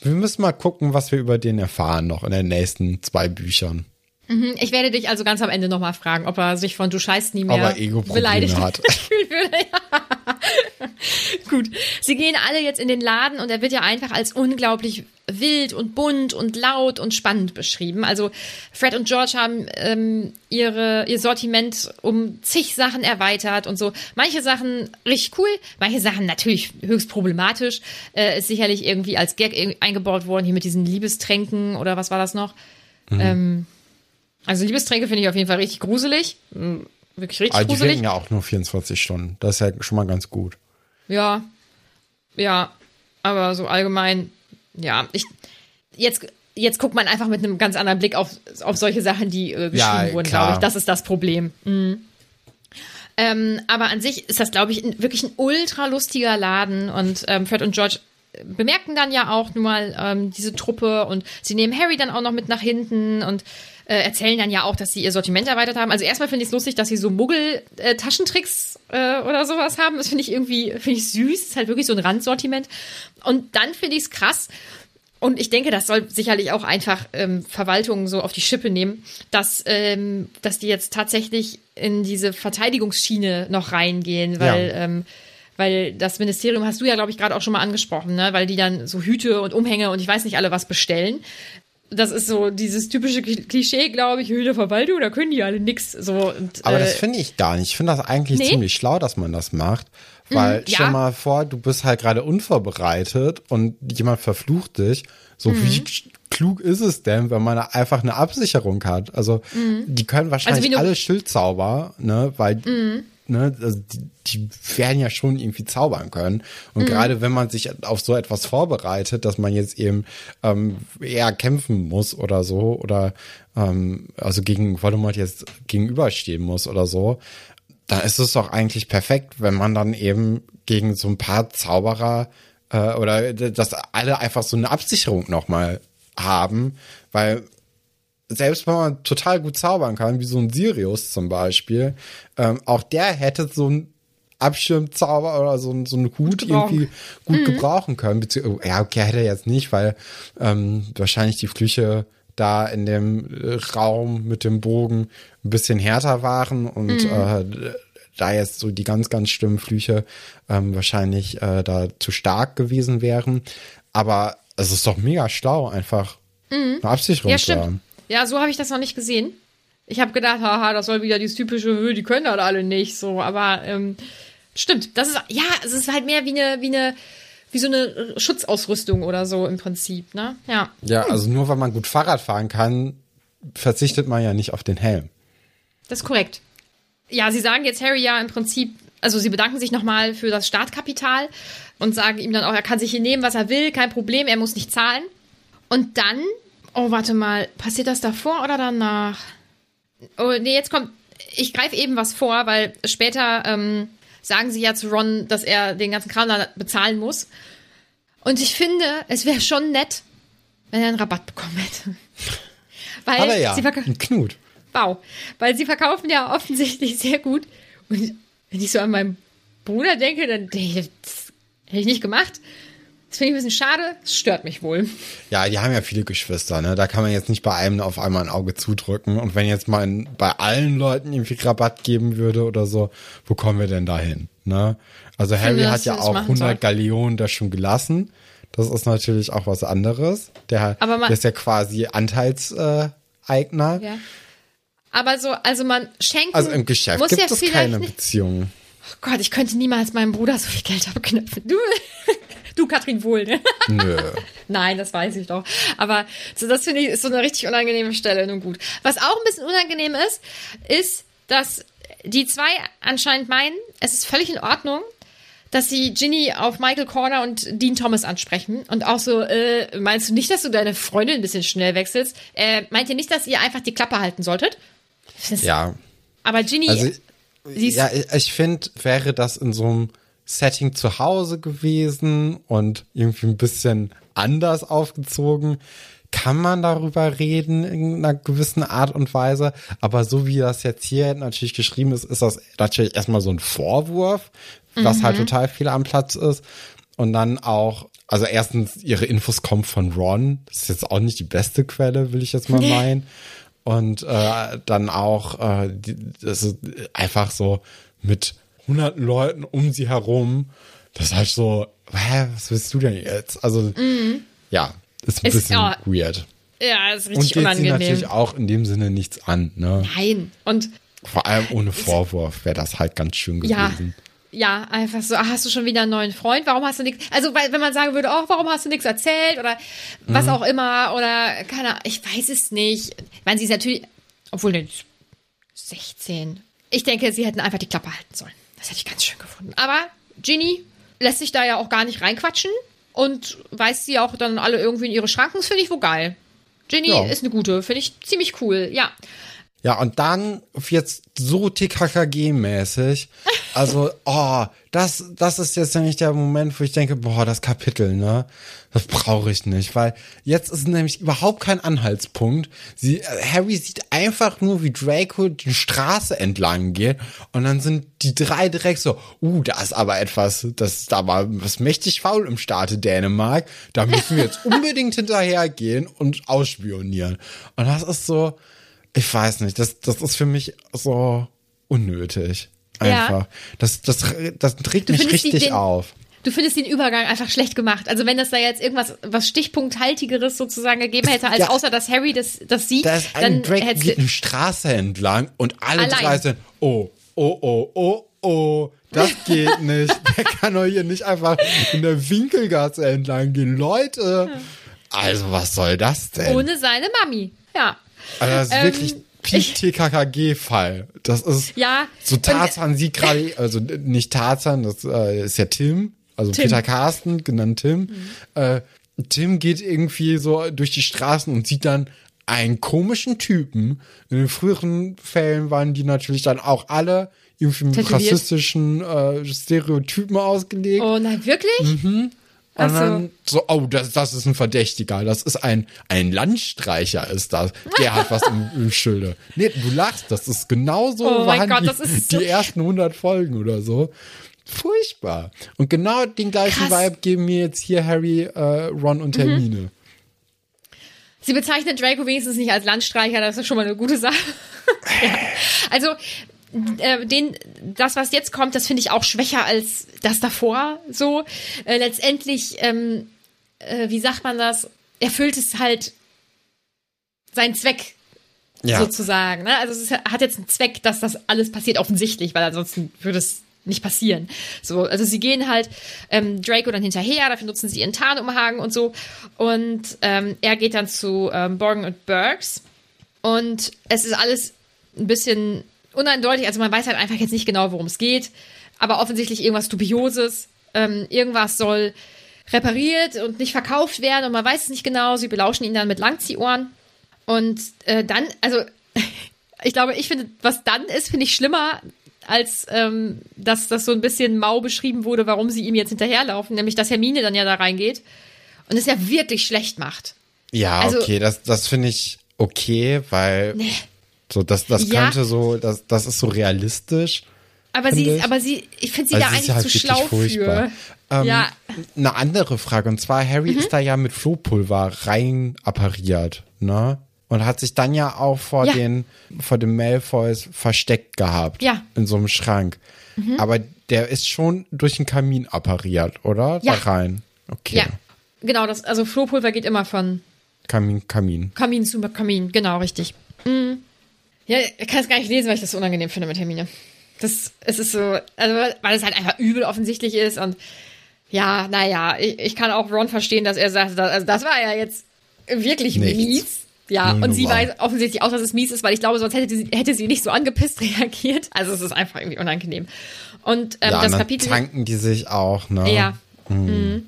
wir müssen mal gucken, was wir über den erfahren noch in den nächsten zwei Büchern. Ich werde dich also ganz am Ende nochmal fragen, ob er sich von du scheißt nie mehr beleidigt hat. Ja. Gut. Sie gehen alle jetzt in den Laden und er wird ja einfach als unglaublich wild und bunt und laut und spannend beschrieben. Also Fred und George haben ähm, ihre, ihr Sortiment um zig Sachen erweitert und so. Manche Sachen richtig cool, manche Sachen natürlich höchst problematisch. Äh, ist sicherlich irgendwie als Gag eingebaut worden, hier mit diesen Liebestränken oder was war das noch? Ähm, also Liebestränke finde ich auf jeden Fall richtig gruselig. Mm, Wirklich richtig Aber die gruselig. wirken ja auch nur 24 Stunden. Das ist ja schon mal ganz gut. Ja, ja, aber so allgemein, ja, ich jetzt jetzt guckt man einfach mit einem ganz anderen Blick auf auf solche Sachen, die äh, geschrieben Ja, wurden, glaube ich. Das ist das Problem. Mhm. Ähm, aber an sich ist das, glaube ich, ein, wirklich ein ultra lustiger Laden und ähm, Fred und George bemerken dann ja auch nun mal ähm, diese Truppe und sie nehmen Harry dann auch noch mit nach hinten und äh, erzählen dann ja auch, dass sie ihr Sortiment erweitert haben. Also erstmal finde ich es lustig, dass sie so Muggel-Taschentricks äh, oder sowas haben. Das finde ich irgendwie, finde ich süß. ist halt wirklich so ein Randsortiment. Und dann finde ich es krass. Und ich denke, das soll sicherlich auch einfach ähm, Verwaltungen so auf die Schippe nehmen, dass, ähm, dass die jetzt tatsächlich in diese Verteidigungsschiene noch reingehen, weil Ja. ähm, weil das Ministerium hast du ja, glaube ich, gerade auch schon mal angesprochen, ne? weil die dann so Hüte und Umhänge und ich weiß nicht alle was bestellen. Das ist so dieses typische Klischee, glaube ich, Hüte Verwaltung, da können die alle nix. So, und, Aber äh, das finde ich gar nicht. Ich finde das eigentlich Nee? ziemlich schlau, dass man das macht. Weil Mhm, stell ja. mal vor, du bist halt gerade unvorbereitet und jemand verflucht dich. So Mhm. wie klug ist es denn, wenn man einfach eine Absicherung hat? Also die können wahrscheinlich Mhm. Also du- Mhm. alle Schildzauber, ne, weil ne, also die, die werden ja schon irgendwie zaubern können. Und Mhm. gerade wenn man sich auf so etwas vorbereitet, dass man jetzt eben ähm, eher kämpfen muss oder so oder ähm, also gegen Voldemort jetzt gegenüberstehen muss oder so, dann ist es doch eigentlich perfekt, wenn man dann eben gegen so ein paar Zauberer äh, oder dass alle einfach so eine Absicherung nochmal haben, weil selbst wenn man total gut zaubern kann, wie so ein Sirius zum Beispiel, ähm, auch der hätte so ein Abschirmzauber oder so, so einen Hut irgendwie gut gebrauchen können. Bezieh ja, okay, hätte er jetzt nicht, weil ähm, wahrscheinlich die Flüche da in dem äh, Raum mit dem Bogen ein bisschen härter waren und äh, da jetzt so die ganz, ganz schlimmen Flüche ähm, wahrscheinlich äh, da zu stark gewesen wären. Aber es ist doch mega schlau, einfach eine Absicherung Ja, zu haben. Ja, so habe ich das noch nicht gesehen. Ich habe gedacht, haha, das soll wieder dieses typische, "Hö, die können das alle nicht so. Aber ähm, stimmt, das ist ja, es ist halt mehr wie eine, wie eine, wie so eine Schutzausrüstung oder so im Prinzip, ne? Ja. Ja, also nur weil man gut Fahrrad fahren kann, verzichtet man ja nicht auf den Helm. Das ist korrekt. Ja, sie sagen jetzt Harry ja im Prinzip, also sie bedanken sich nochmal für das Startkapital und sagen ihm dann auch, er kann sich hier nehmen, was er will, kein Problem, er muss nicht zahlen. Und dann, oh, warte mal, passiert das davor oder danach? Oh, nee, jetzt kommt, ich greife eben was vor, weil später ähm, sagen sie ja zu Ron, dass er den ganzen Kram da bezahlen muss. Und ich finde, es wäre schon nett, wenn er einen Rabatt bekommen hätte. Weil Aber ja, sie verk- ein Knut. Wow. Weil sie verkaufen ja offensichtlich sehr gut. Und wenn ich so an meinen Bruder denke, dann denke ich, das hätte ich nicht gemacht. Das finde ich ein bisschen schade. Das stört mich wohl. Ja, die haben ja viele Geschwister, ne? Da kann man jetzt nicht bei einem auf einmal ein Auge zudrücken. Und wenn jetzt mal bei allen Leuten irgendwie Rabatt geben würde oder so, wo kommen wir denn dahin, ne? Also Harry finde, hat ja auch machen 100 soll. Galeonen da schon gelassen. Das ist natürlich auch was anderes. Der, Aber man- der ist ja quasi Anteilseigner. Ja. Aber so, also man schenkt. Also im Geschäft muss gibt ja es keine nicht- Beziehung. Oh Gott, ich könnte niemals meinem Bruder so viel Geld abknöpfen. Du, du Katrin wohl, ne? Nö. Nein, das weiß ich doch. Aber so, das finde ich ist so eine richtig unangenehme Stelle. Nun gut. Was auch ein bisschen unangenehm ist, ist, dass die zwei anscheinend meinen, es ist völlig in Ordnung, dass sie Ginny auf Michael Corner und Dean Thomas ansprechen. Und auch so, äh, meinst du nicht, dass du deine Freundin ein bisschen schnell wechselst? Äh, meint ihr nicht, dass ihr einfach die Klappe halten solltet? Ja. Aber Ginny, Also, sie ist ja, ich- ich finde, wäre das in so einem Setting zu Hause gewesen und irgendwie ein bisschen anders aufgezogen, kann man darüber reden in einer gewissen Art und Weise. Aber so wie das jetzt hier natürlich geschrieben ist, ist das natürlich erstmal so ein Vorwurf, was halt total viel am Platz ist. Und dann auch, also erstens, ihre Infos kommen von Ron. Das ist jetzt auch nicht die beste Quelle, will ich jetzt mal meinen. Und äh, dann auch, äh, die, das ist einfach so mit hunderten Leuten um sie herum. Das ist halt so, hä, was willst du denn jetzt? Also, ja, ist ein Ist- bisschen ja, weird. ja, ist Und richtig geht sie unangenehm. natürlich auch in dem Sinne nichts an, ne? Nein. Und Vor allem ohne Vorwurf wäre das halt ganz schön Ja. gewesen. Ja, einfach so, ah, hast du schon wieder einen neuen Freund? Warum hast du nichts? Also, weil, wenn man sagen würde, oh, warum hast du nichts erzählt? Oder was auch immer, oder keine Ahnung, ich weiß es nicht. Ich meine, sie ist natürlich, obwohl, ne, 16. Ich denke, sie hätten einfach die Klappe halten sollen. Das hätte ich ganz schön gefunden. Aber Ginny lässt sich da ja auch gar nicht reinquatschen und weist sie auch dann alle irgendwie in ihre Schranken. Das finde ich wohl geil. Ginny Ja. ist eine gute, finde ich ziemlich cool, ja. Ja, und dann jetzt so TKKG-mäßig. Also, oh, das, das ist jetzt nämlich der Moment, wo ich denke, boah, das Kapitel, ne? Das brauche ich nicht, weil jetzt ist nämlich überhaupt kein Anhaltspunkt. Sie, äh, Harry sieht einfach nur, wie Draco die Straße entlang geht und dann sind die drei direkt so, uh, da ist aber etwas, das ist aber was mächtig faul im Staate Dänemark. Da müssen wir jetzt unbedingt hinterhergehen und ausspionieren. Und das ist so, ich weiß nicht, das, das ist für mich so unnötig. Ja. Einfach. Das, das, das trägt mich richtig den- auf. Du findest den Übergang einfach schlecht gemacht. Also wenn das da jetzt irgendwas was Stichpunkthaltigeres sozusagen gegeben hätte, als Ja. außer dass Harry das, das sieht, Da ist dann ein Drake hättest geht eine Straße entlang und alle Allein. drei sind, oh, oh, oh, oh, oh, das geht nicht. Der kann doch hier nicht einfach in der Winkelgasse entlang gehen. Leute, also was soll das denn? ohne seine Mami. Ja. Also das ist Ähm, wirklich Peak TKKG-Fall. Das ist Ja, so Tarzan sieht gerade, also nicht Tarzan, das äh, ist ja Tim, also Tim. Peter Carsten, genannt Tim. Äh, Tim geht irgendwie so durch die Straßen und sieht dann einen komischen Typen. In den früheren Fällen waren die natürlich dann auch alle irgendwie mit rassistischen äh, Stereotypen ausgelegt. Oh nein, wirklich? Und so. dann so, oh, das, das ist ein Verdächtiger. Das ist ein, ein Landstreicher ist das. Der hat was im, im Schilde. Nee, du lachst. Das ist genauso Oh mein waren Gott, die, das ist so- die ersten 100 Folgen oder so. Furchtbar. Und genau den gleichen Krass. Vibe geben mir jetzt hier Harry, äh, Ron und Hermine. Sie bezeichnet Draco wenigstens nicht als Landstreicher, das ist schon mal eine gute Sache. ja. Also, äh, den, das, was jetzt kommt, das finde ich auch schwächer als das davor. So, äh, letztendlich, ähm, äh, wie sagt man das? Erfüllt es halt seinen Zweck Ja. sozusagen. Ne? Also es hat jetzt einen Zweck, dass das alles passiert, offensichtlich, weil ansonsten würde es nicht passieren. So, also sie gehen halt ähm, Draco dann hinterher, dafür nutzen sie ihren Tarnumhang und so. Und ähm, er geht dann zu ähm, Borgen und Burks. Und es ist alles ein bisschen uneindeutig. Also man weiß halt einfach jetzt nicht genau, worum es geht. Aber offensichtlich irgendwas Dubioses. Ähm, irgendwas soll repariert und nicht verkauft werden und man weiß es nicht genau. Sie belauschen ihn dann mit Langziehohren. Und äh, dann, also ich glaube, ich finde, was dann ist, finde ich schlimmer, als ähm, dass das so ein bisschen mau beschrieben wurde, warum sie ihm jetzt hinterherlaufen, nämlich dass Hermine dann ja da reingeht und es ja wirklich schlecht macht. Ja, Also- okay, das, das finde ich okay, weil Nee. So das, das Ja. könnte so, das, das ist so realistisch. Aber sie, ich. aber sie, ich finde sie Also da ist eigentlich ja halt zu schlau furchtbar. für. Ähm, ja, Eine andere Frage, und zwar Harry Mhm. ist da ja mit Flohpulver rein appariert, ne? Und hat sich dann ja auch vor Ja. den, vor den Malfoys versteckt gehabt. Ja. Mhm. In so einem Schrank. Aber der ist schon durch den Kamin appariert, oder? Ja. Da rein. Okay. ja. Genau, das, also Flohpulver geht immer von Kamin, Kamin. Kamin zu Kamin, genau, richtig. Mhm. Ja, ich kann es gar nicht lesen, weil ich das so unangenehm finde mit Hermine. Das, es ist so, also, weil es halt einfach übel offensichtlich ist und ja, naja, ich, ich kann auch Ron verstehen, dass er sagt, also das war ja jetzt wirklich Nichts. mies. Ja, Null und sie weiß offensichtlich auch, dass es mies ist, weil ich glaube, sonst hätte sie, hätte sie nicht so angepisst reagiert. Also es ist einfach irgendwie unangenehm. Und ähm, ja, das dann Kapitel. tanken die sich auch, ne? Ja. Mhm.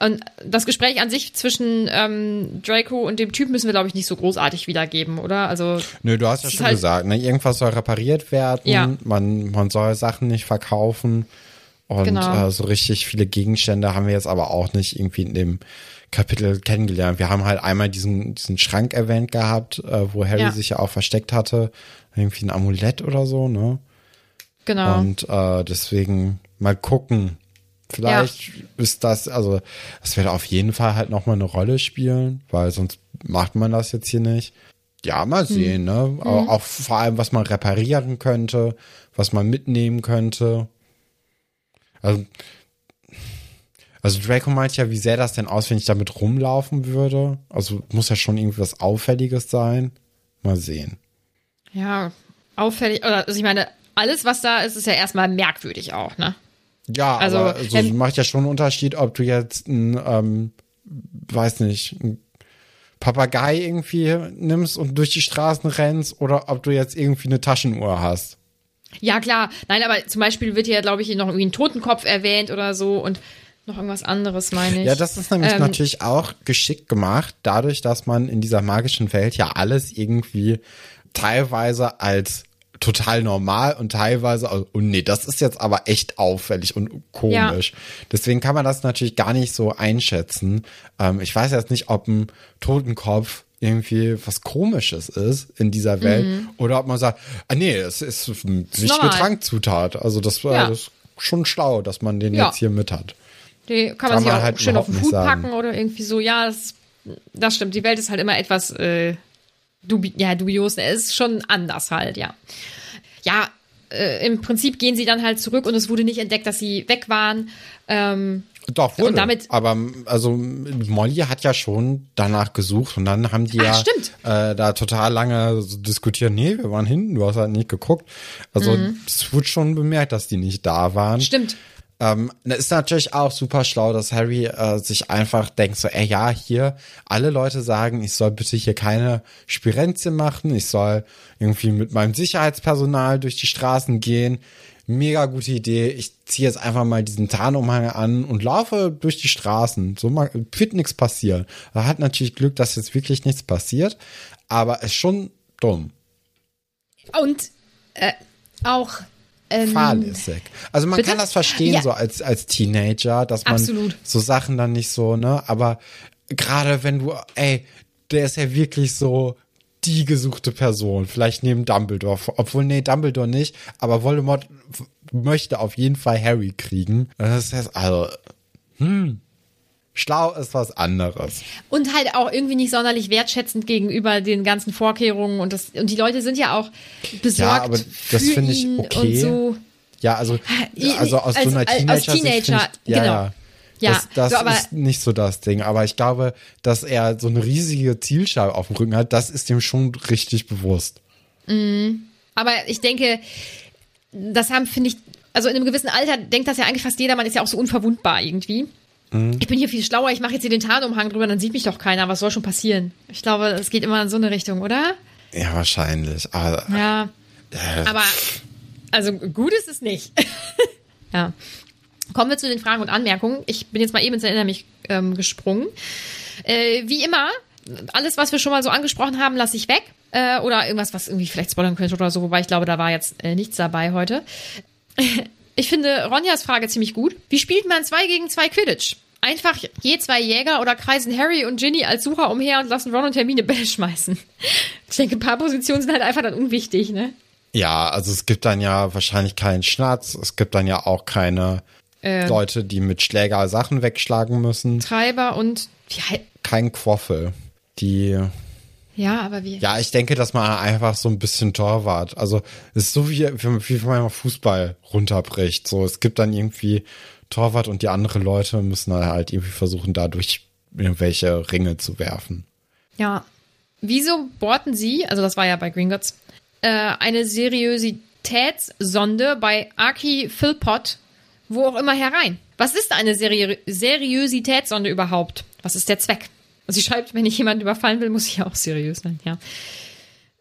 Und das Gespräch an sich zwischen ähm, Draco und dem Typ müssen wir, glaube ich, nicht so großartig wiedergeben, oder? Also, Nö, du hast ja schon halt- gesagt, ne? Irgendwas soll repariert werden. Ja. Man, man soll Sachen nicht verkaufen. Und Genau. äh, so richtig viele Gegenstände haben wir jetzt aber auch nicht irgendwie in dem Kapitel kennengelernt. Wir haben halt einmal diesen, diesen Schrank erwähnt gehabt, äh, wo Harry Ja. sich ja auch versteckt hatte. Irgendwie ein Amulett oder so, ne? genau. Und äh, deswegen mal gucken. Vielleicht ist das, also es wird auf jeden Fall halt nochmal eine Rolle spielen, weil sonst macht man das jetzt hier nicht. Ja, mal sehen, ne? Auch, auch vor allem, was man reparieren könnte, was man mitnehmen könnte. Also, also Draco meint ja, wie sähe das denn aus, wenn ich damit rumlaufen würde? Also muss ja schon irgendwie was Auffälliges sein. Mal sehen. ja, auffällig. Oder, also ich meine, alles, was da ist, ist ja erstmal merkwürdig auch, ne? Ja, Also, aber so ähm, macht ja schon einen Unterschied, ob du jetzt ein, ähm, weiß nicht, ein Papagei irgendwie nimmst und durch die Straßen rennst oder ob du jetzt irgendwie eine Taschenuhr hast. Ja, klar. Nein, aber zum Beispiel wird hier, glaube ich, noch irgendwie ein Totenkopf erwähnt oder so und noch irgendwas anderes, meine ich. Ja, das ist nämlich Ähm, natürlich auch geschickt gemacht, dadurch, dass man in dieser magischen Welt ja alles irgendwie teilweise als total normal und teilweise, und nee, das ist jetzt aber echt auffällig und komisch. Deswegen kann man das natürlich gar nicht so einschätzen. Ähm, ich weiß jetzt nicht, ob ein Totenkopf irgendwie was Komisches ist in dieser Welt oder ob man sagt, ah nee, es ist eine wichtige Mhm. Trankzutat. Also das war Ja. das ist schon schlau, dass man den Ja. jetzt hier mit hat. Die kann man Kann sich man auch halt schön auf den nicht Hut packen oder irgendwie so. Ja, das, das stimmt. Die Welt ist halt immer etwas äh, dubi ja, dubios. Es ist schon anders halt, ja. Ja, äh, im Prinzip gehen sie dann halt zurück und es wurde nicht entdeckt, dass sie weg waren. Ähm, Doch, wurde. Und damit- aber also Molly hat ja schon danach gesucht und dann haben die Ach, ja stimmt. Äh, da total lange so diskutiert, nee, wir waren hinten, du hast halt nicht geguckt. Also es wurde schon bemerkt, dass die nicht da waren. Mhm. stimmt. Ähm, ist natürlich auch super schlau, dass Harry äh, sich einfach denkt, so, ey, ja, hier, alle Leute sagen, ich soll bitte hier keine Spirenzien machen, ich soll irgendwie mit meinem Sicherheitspersonal durch die Straßen gehen. Mega gute Idee. Ich ziehe jetzt einfach mal diesen Tarnumhang an und laufe durch die Straßen. So mal, wird nichts passieren. Er hat natürlich Glück, dass jetzt wirklich nichts passiert, aber ist schon dumm. Und äh, auch ähm, fahrlässig. Also man bitte? kann das verstehen Ja. so als als Teenager, dass man Absolut. so Sachen dann nicht so, ne, aber gerade wenn du ey, der ist ja wirklich so die gesuchte Person, vielleicht neben Dumbledore, obwohl nee, Dumbledore nicht, aber Voldemort möchte auf jeden Fall Harry kriegen. Das heißt also hm, schlau ist was anderes. Und halt auch irgendwie nicht sonderlich wertschätzend gegenüber den ganzen Vorkehrungen und das und die Leute sind ja auch besorgt Ja, aber das finde ich okay. und so. Ja, also I- also aus als- so einer als Teenager, Teenager, ja, genau. ja. Ja, das, das so, aber- ist nicht so das Ding. Aber ich glaube, dass er so eine riesige Zielscheibe auf dem Rücken hat, das ist dem schon richtig bewusst. Aber ich denke, das haben, finde ich, also in einem gewissen Alter denkt das ja eigentlich fast jeder, man ist ja auch so unverwundbar irgendwie. Mhm. Ich bin hier viel schlauer, ich mache jetzt hier den Tarnumhang drüber, dann sieht mich doch keiner, was soll schon passieren? Ich glaube, es geht immer in so eine Richtung, oder? Ja, wahrscheinlich. Aber, Ja. äh, Aber, also gut ist es nicht. ja. Kommen wir zu den Fragen und Anmerkungen. Ich bin jetzt mal eben ins Erinner mich ähm, gesprungen. Äh, wie immer, alles, was wir schon mal so angesprochen haben, lasse ich weg. Äh, oder irgendwas, was irgendwie vielleicht spoilern könnte oder so, wobei ich glaube, da war jetzt äh, nichts dabei heute. Ich finde Ronjas Frage ziemlich gut. Wie spielt man zwei gegen zwei Quidditch? Einfach je zwei Jäger oder kreisen Harry und Ginny als Sucher umher und lassen Ron und Hermine Bälle schmeißen. Ich denke, ein paar Positionen sind halt einfach dann unwichtig, ne? ja, also es gibt dann ja wahrscheinlich keinen Schnatz. Es gibt dann ja auch keine Äh. Leute, die mit Schläger Sachen wegschlagen müssen. Treiber und wie Kein Quaffel. Die, ja, aber wie? ja, ich denke, dass man einfach so ein bisschen Torwart. Also es ist so wie, wie, wenn man Fußball runterbricht. So, es gibt dann irgendwie Torwart und die anderen Leute müssen dann halt irgendwie versuchen, dadurch irgendwelche Ringe zu werfen. Ja. Wieso bohrten Sie, also das war ja bei Gringotts, äh, eine Seriositätssonde bei Archie Philpott, wo auch immer herein? Was ist eine Seri Seriositätssonde überhaupt? Was ist der Zweck? Und sie schreibt, wenn ich jemanden überfallen will, muss ich ja auch seriös sein, ja.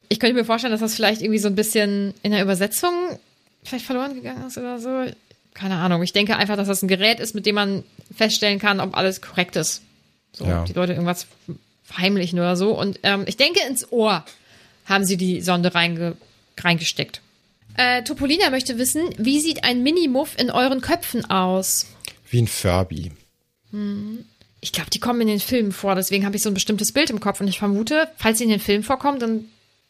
Ich könnte mir vorstellen, dass das vielleicht irgendwie so ein bisschen in der Übersetzung vielleicht verloren gegangen ist oder so. Keine Ahnung. Ich denke einfach, dass das ein Gerät ist, mit dem man feststellen kann, ob alles korrekt ist. So, Ja. ob die Leute irgendwas verheimlichen oder so. Und ähm, ich denke, ins Ohr haben sie die Sonde reinge reingesteckt. Äh, Topolina möchte wissen, wie sieht ein Minimuff in euren Köpfen aus? Wie ein Furby. Ich glaube, die kommen in den Filmen vor, deswegen habe ich so ein bestimmtes Bild im Kopf und ich vermute, falls sie in den Filmen vorkommen, dann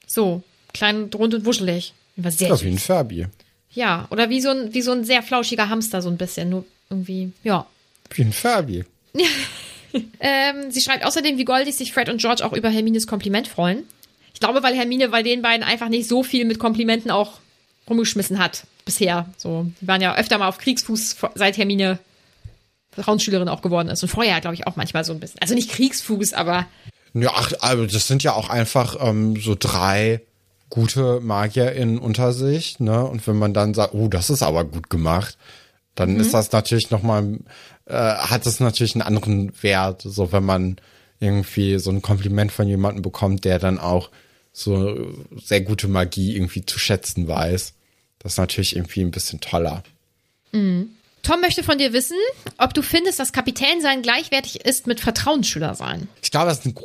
so, klein, und rund und wuschelig. War sehr Ja, wie ein. Furby. Ja, oder wie so, ein, wie so ein sehr flauschiger Hamster, so ein bisschen. Nur irgendwie, ja. Wie ein Furby. Ähm, sie schreibt außerdem, wie goldig sich Fred und George auch über Hermines Kompliment freuen. Ich glaube, weil Hermine bei den beiden einfach nicht so viel mit Komplimenten auch rumgeschmissen hat bisher. So, die waren ja öfter mal auf Kriegsfuß, seit Hermine Frauenschülerin auch geworden ist. Und vorher, glaube ich, auch manchmal so ein bisschen. Also nicht Kriegsfuß, aber Ja, ach, also das sind ja auch einfach ähm, so drei gute MagierInnen unter sich, ne? Und wenn man dann sagt, oh, das ist aber gut gemacht, dann ist das natürlich nochmal, äh, hat das natürlich einen anderen Wert, so wenn man irgendwie so ein Kompliment von jemandem bekommt, der dann auch so sehr gute Magie irgendwie zu schätzen weiß. Das ist natürlich irgendwie ein bisschen toller. Tom möchte von dir wissen, ob du findest, dass Kapitän sein gleichwertig ist mit Vertrauensschüler sein. Ich glaube, das ist eine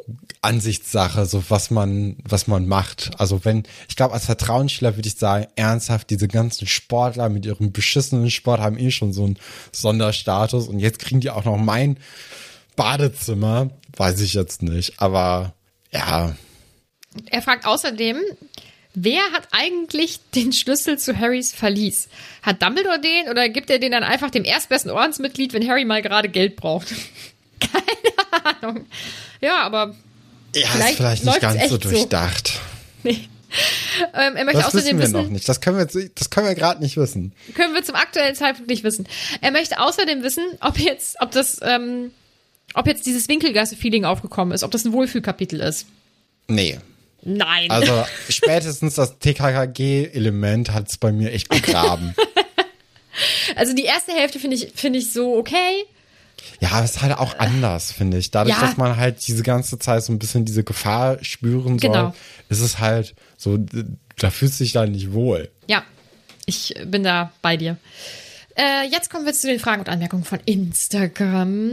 Ansichtssache, so was man, was man macht. Also wenn, ich glaube, als Vertrauensspieler würde ich sagen, ernsthaft, diese ganzen Sportler mit ihrem beschissenen Sport haben eh schon so einen Sonderstatus und jetzt kriegen die auch noch mein Badezimmer. Weiß ich jetzt nicht, aber ja, Er fragt außerdem, wer hat eigentlich den Schlüssel zu Harrys Verlies? Hat Dumbledore den oder gibt er den dann einfach dem erstbesten Ordensmitglied, wenn Harry mal gerade Geld braucht? Keine Ahnung. Ja, aber ja, Vielleicht ist vielleicht nicht ganz so echt so. durchdacht. nee. Ähm, er möchte Das wissen außerdem wir wissen, noch nicht. Das können wir, jetzt- das können wir gerade nicht wissen. können wir zum aktuellen Zeitpunkt nicht wissen. Er möchte außerdem wissen, ob jetzt, ob das, ähm, ob jetzt dieses Winkelgasse-Feeling aufgekommen ist, ob das ein Wohlfühlkapitel ist. Nee. Nein. Also spätestens das TKKG-Element hat es bei mir echt begraben. Also die erste Hälfte finde ich, finde ich so okay. Ja, aber es ist halt auch anders, finde ich. Dadurch, Ja. dass man halt diese ganze Zeit so ein bisschen diese Gefahr spüren soll, Genau. ist es halt so, da fühlst du dich da nicht wohl. Ja, ich bin da bei dir. Äh, jetzt kommen wir zu den Fragen und Anmerkungen von Instagram.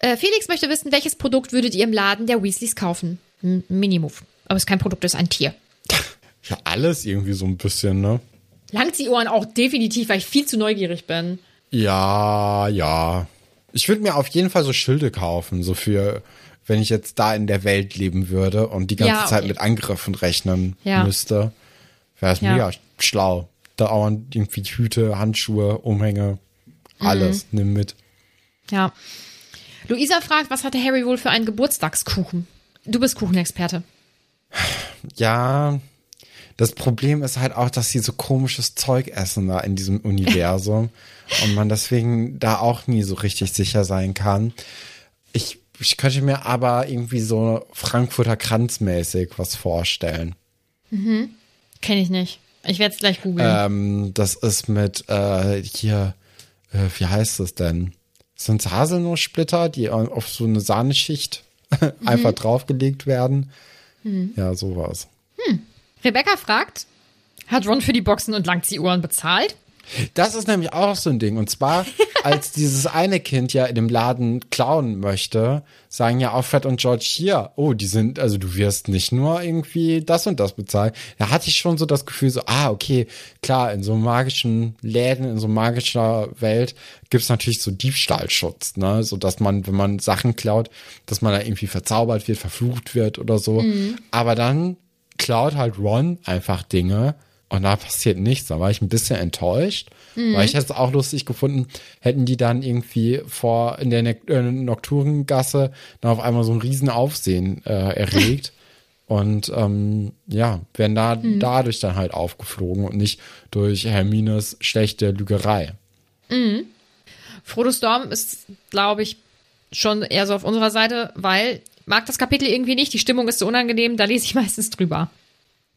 Äh, Felix möchte wissen, welches Produkt würdet ihr im Laden der Weasleys kaufen? M Minimove. Aber es ist kein Produkt, es ist ein Tier. Ja, alles irgendwie so ein bisschen, ne? Langt die Ohren auch definitiv, weil ich viel zu neugierig bin. Ja, ja. Ich würde mir auf jeden Fall so Schilde kaufen, so für, wenn ich jetzt da in der Welt leben würde und die ganze Ja, Zeit okay. mit Angriffen rechnen Ja. müsste, wäre es Ja. mega schlau. Dauernd irgendwie Hüte, Handschuhe, Umhänge, Mhm. alles, nimm mit. Ja. Luisa fragt, was hatte Harry wohl für einen Geburtstagskuchen? Du bist Kuchenexperte. Ja, das Problem ist halt auch, dass sie so komisches Zeug essen da in diesem Universum und man deswegen da auch nie so richtig sicher sein kann. Ich, ich könnte mir aber irgendwie so Frankfurter Kranzmäßig was vorstellen. Kenne ich nicht. Ich werde es gleich googeln. Ähm, das ist mit äh, hier, äh, wie heißt es denn? Sind es Haselnusssplitter, die auf so eine Sahneschicht einfach draufgelegt werden? Ja, sowas. Rebecca fragt, hat Ron für die Boxen und Langziehuhren bezahlt? Das ist nämlich auch so ein Ding. Und zwar, als dieses eine Kind ja in dem Laden klauen möchte, sagen ja auch Fred und George hier, oh, die sind, also du wirst nicht nur irgendwie das und das bezahlen. Da hatte ich schon so das Gefühl, so, ah, okay, klar, in so magischen Läden, in so magischer Welt gibt's natürlich so Diebstahlschutz, ne? So dass man, wenn man Sachen klaut, dass man da irgendwie verzaubert wird, verflucht wird oder so. Aber dann klaut halt Ron einfach Dinge und da passiert nichts. Da war ich ein bisschen enttäuscht, weil ich hätte es auch lustig gefunden, hätten die dann irgendwie vor in der ne äh, Nocturengasse dann auf einmal so ein riesen Aufsehen äh, erregt. Und ähm, ja, werden da dadurch dann halt aufgeflogen und nicht durch Hermines schlechte Lügerei. Frodo Storm ist, glaube ich, schon eher so auf unserer Seite, weil mag das Kapitel irgendwie nicht, die Stimmung ist so unangenehm, da lese ich meistens drüber.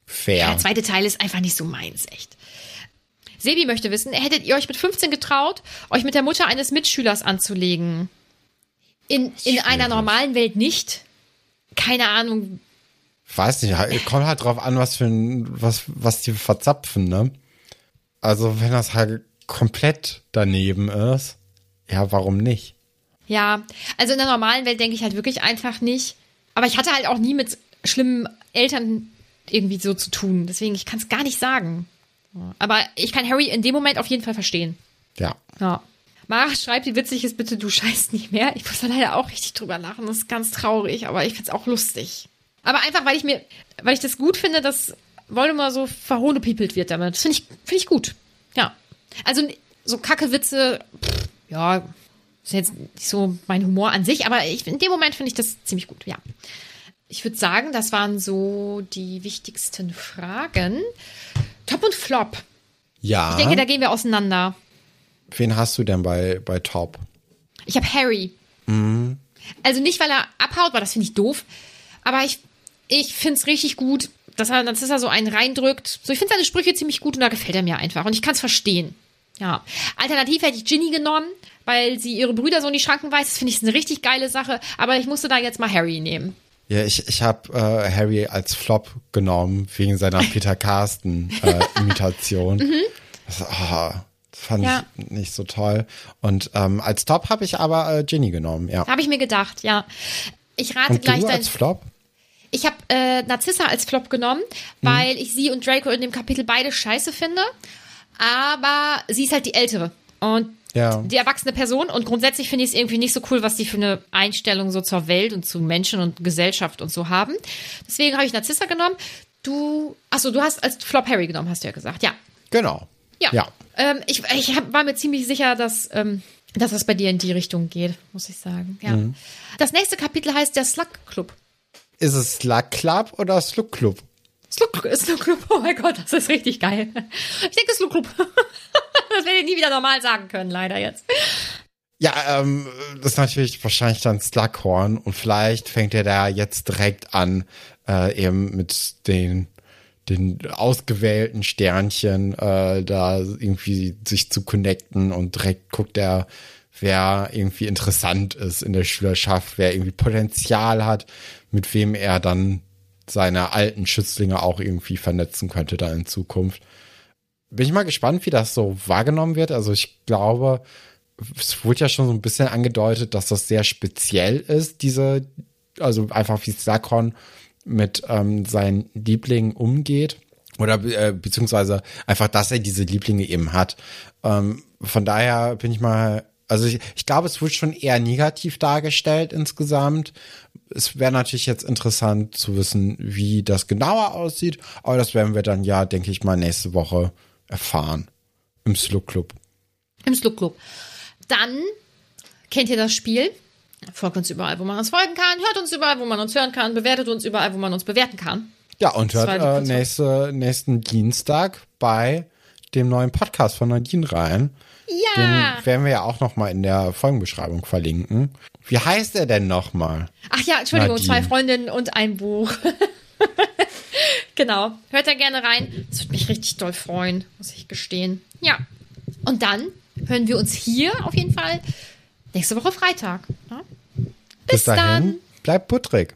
Fair. Der zweite Teil ist einfach nicht so meins, echt. Sebi möchte wissen, hättet ihr euch mit 15 getraut, euch mit der Mutter eines Mitschülers anzulegen? In, in einer normalen Welt nicht. Keine Ahnung. weiß nicht, kommt halt drauf an, was für ein, was, was die verzapfen, ne? Also, wenn das halt komplett daneben ist, ja, warum nicht? Ja, also in der normalen Welt denke ich halt wirklich einfach nicht. Aber ich hatte halt auch nie mit schlimmen Eltern irgendwie so zu tun. Deswegen, ich kann es gar nicht sagen. Aber ich kann Harry in dem Moment auf jeden Fall verstehen. Ja. Ja. Mara schreibt, wie witzig ist bitte, du scheißt nicht mehr. Ich muss da leider auch richtig drüber lachen. Das ist ganz traurig, aber ich find's auch lustig. Aber einfach, weil ich mir, weil ich das gut finde, dass Voldemort so verhohlepiepelt wird damit. Das finde ich, finde ich gut. Ja. Also, so kacke Witze, pff, ja, ist jetzt nicht so mein Humor an sich, aber ich, in dem Moment finde ich das ziemlich gut, ja. Ich würde sagen, das waren so die wichtigsten Fragen. Top und Flop. Ja. Ich denke, da gehen wir auseinander. Wen hast du denn bei, bei Top? Ich habe Harry. Also nicht, weil er abhaut, weil das finde ich doof. Aber ich, ich finde es richtig gut, dass er, dass er so einen reindrückt. So, ich finde seine Sprüche ziemlich gut und da gefällt er mir einfach. Und ich kann es verstehen. Ja. Alternativ hätte ich Ginny genommen, weil sie ihre Brüder so in die Schranken weist. Das finde ich eine richtig geile Sache. Aber ich musste da jetzt mal Harry nehmen. Ja, ich, ich habe äh, Harry als Flop genommen, wegen seiner Peter Carsten-Imitation. das, oh, das fand Ja. ich nicht so toll. Und ähm, als Top habe ich aber äh, Ginny genommen, ja. Habe ich mir gedacht, ja. Ich rate Und gleich du als Flop? Ich habe äh, Narzissa als Flop genommen, weil ich sie und Draco in dem Kapitel beide scheiße finde. Aber sie ist halt die ältere und Ja. die erwachsene Person. Und grundsätzlich finde ich es irgendwie nicht so cool, was die für eine Einstellung so zur Welt und zu Menschen und Gesellschaft und so haben. Deswegen habe ich Narzissa genommen. Du, achso, du hast als Flop Harry genommen, hast du ja gesagt. Ja. Genau. Ja. Ja. Ähm, ich ich hab, war mir ziemlich sicher, dass, ähm, dass das bei dir in die Richtung geht, muss ich sagen. Ja. Das nächste Kapitel heißt der Slug Club. Ist es Slug Club oder Slug Club? Slug, Slug Club, oh mein Gott, das ist richtig geil. Ich denke Slug Club. Das werde ich nie wieder normal sagen können, leider jetzt. Ja, ähm, das ist natürlich wahrscheinlich dann Slughorn und vielleicht fängt er da jetzt direkt an, äh, eben mit den den ausgewählten Sternchen äh, da irgendwie sich zu connecten und direkt guckt er, wer irgendwie interessant ist in der Schülerschaft, wer irgendwie Potenzial hat, mit wem er dann seine alten Schützlinge auch irgendwie vernetzen könnte da in Zukunft. Bin ich mal gespannt, wie das so wahrgenommen wird. Also ich glaube, es wurde ja schon so ein bisschen angedeutet, dass das sehr speziell ist, diese, also einfach wie Slughorn mit ähm, seinen Lieblingen umgeht. Oder äh, beziehungsweise einfach, dass er diese Lieblinge eben hat. Ähm, von daher bin ich mal, also ich, ich glaube, es wird schon eher negativ dargestellt insgesamt. Es wäre natürlich jetzt interessant zu wissen, wie das genauer aussieht, aber das werden wir dann ja, denke ich mal, nächste Woche erfahren. Im Slug Club. Im Slug Club. Dann kennt ihr das Spiel. Folgt uns überall, wo man uns folgen kann. Hört uns überall, wo man uns hören kann. Bewertet uns überall, wo man uns bewerten kann. Ja, und hört äh, nächste, nächsten Dienstag bei dem neuen Podcast von Nadine rein. Ja. Den werden wir ja auch noch mal in der Folgenbeschreibung verlinken. Wie heißt er denn noch mal? Ach ja, Entschuldigung, Nadine. zwei Freundinnen und ein Buch. genau. Hört da gerne rein. Das würde mich richtig doll freuen, muss ich gestehen. Ja. Und dann hören wir uns hier auf jeden Fall nächste Woche Freitag. Ja? Bis, dahin, dann. bleibt puttrig.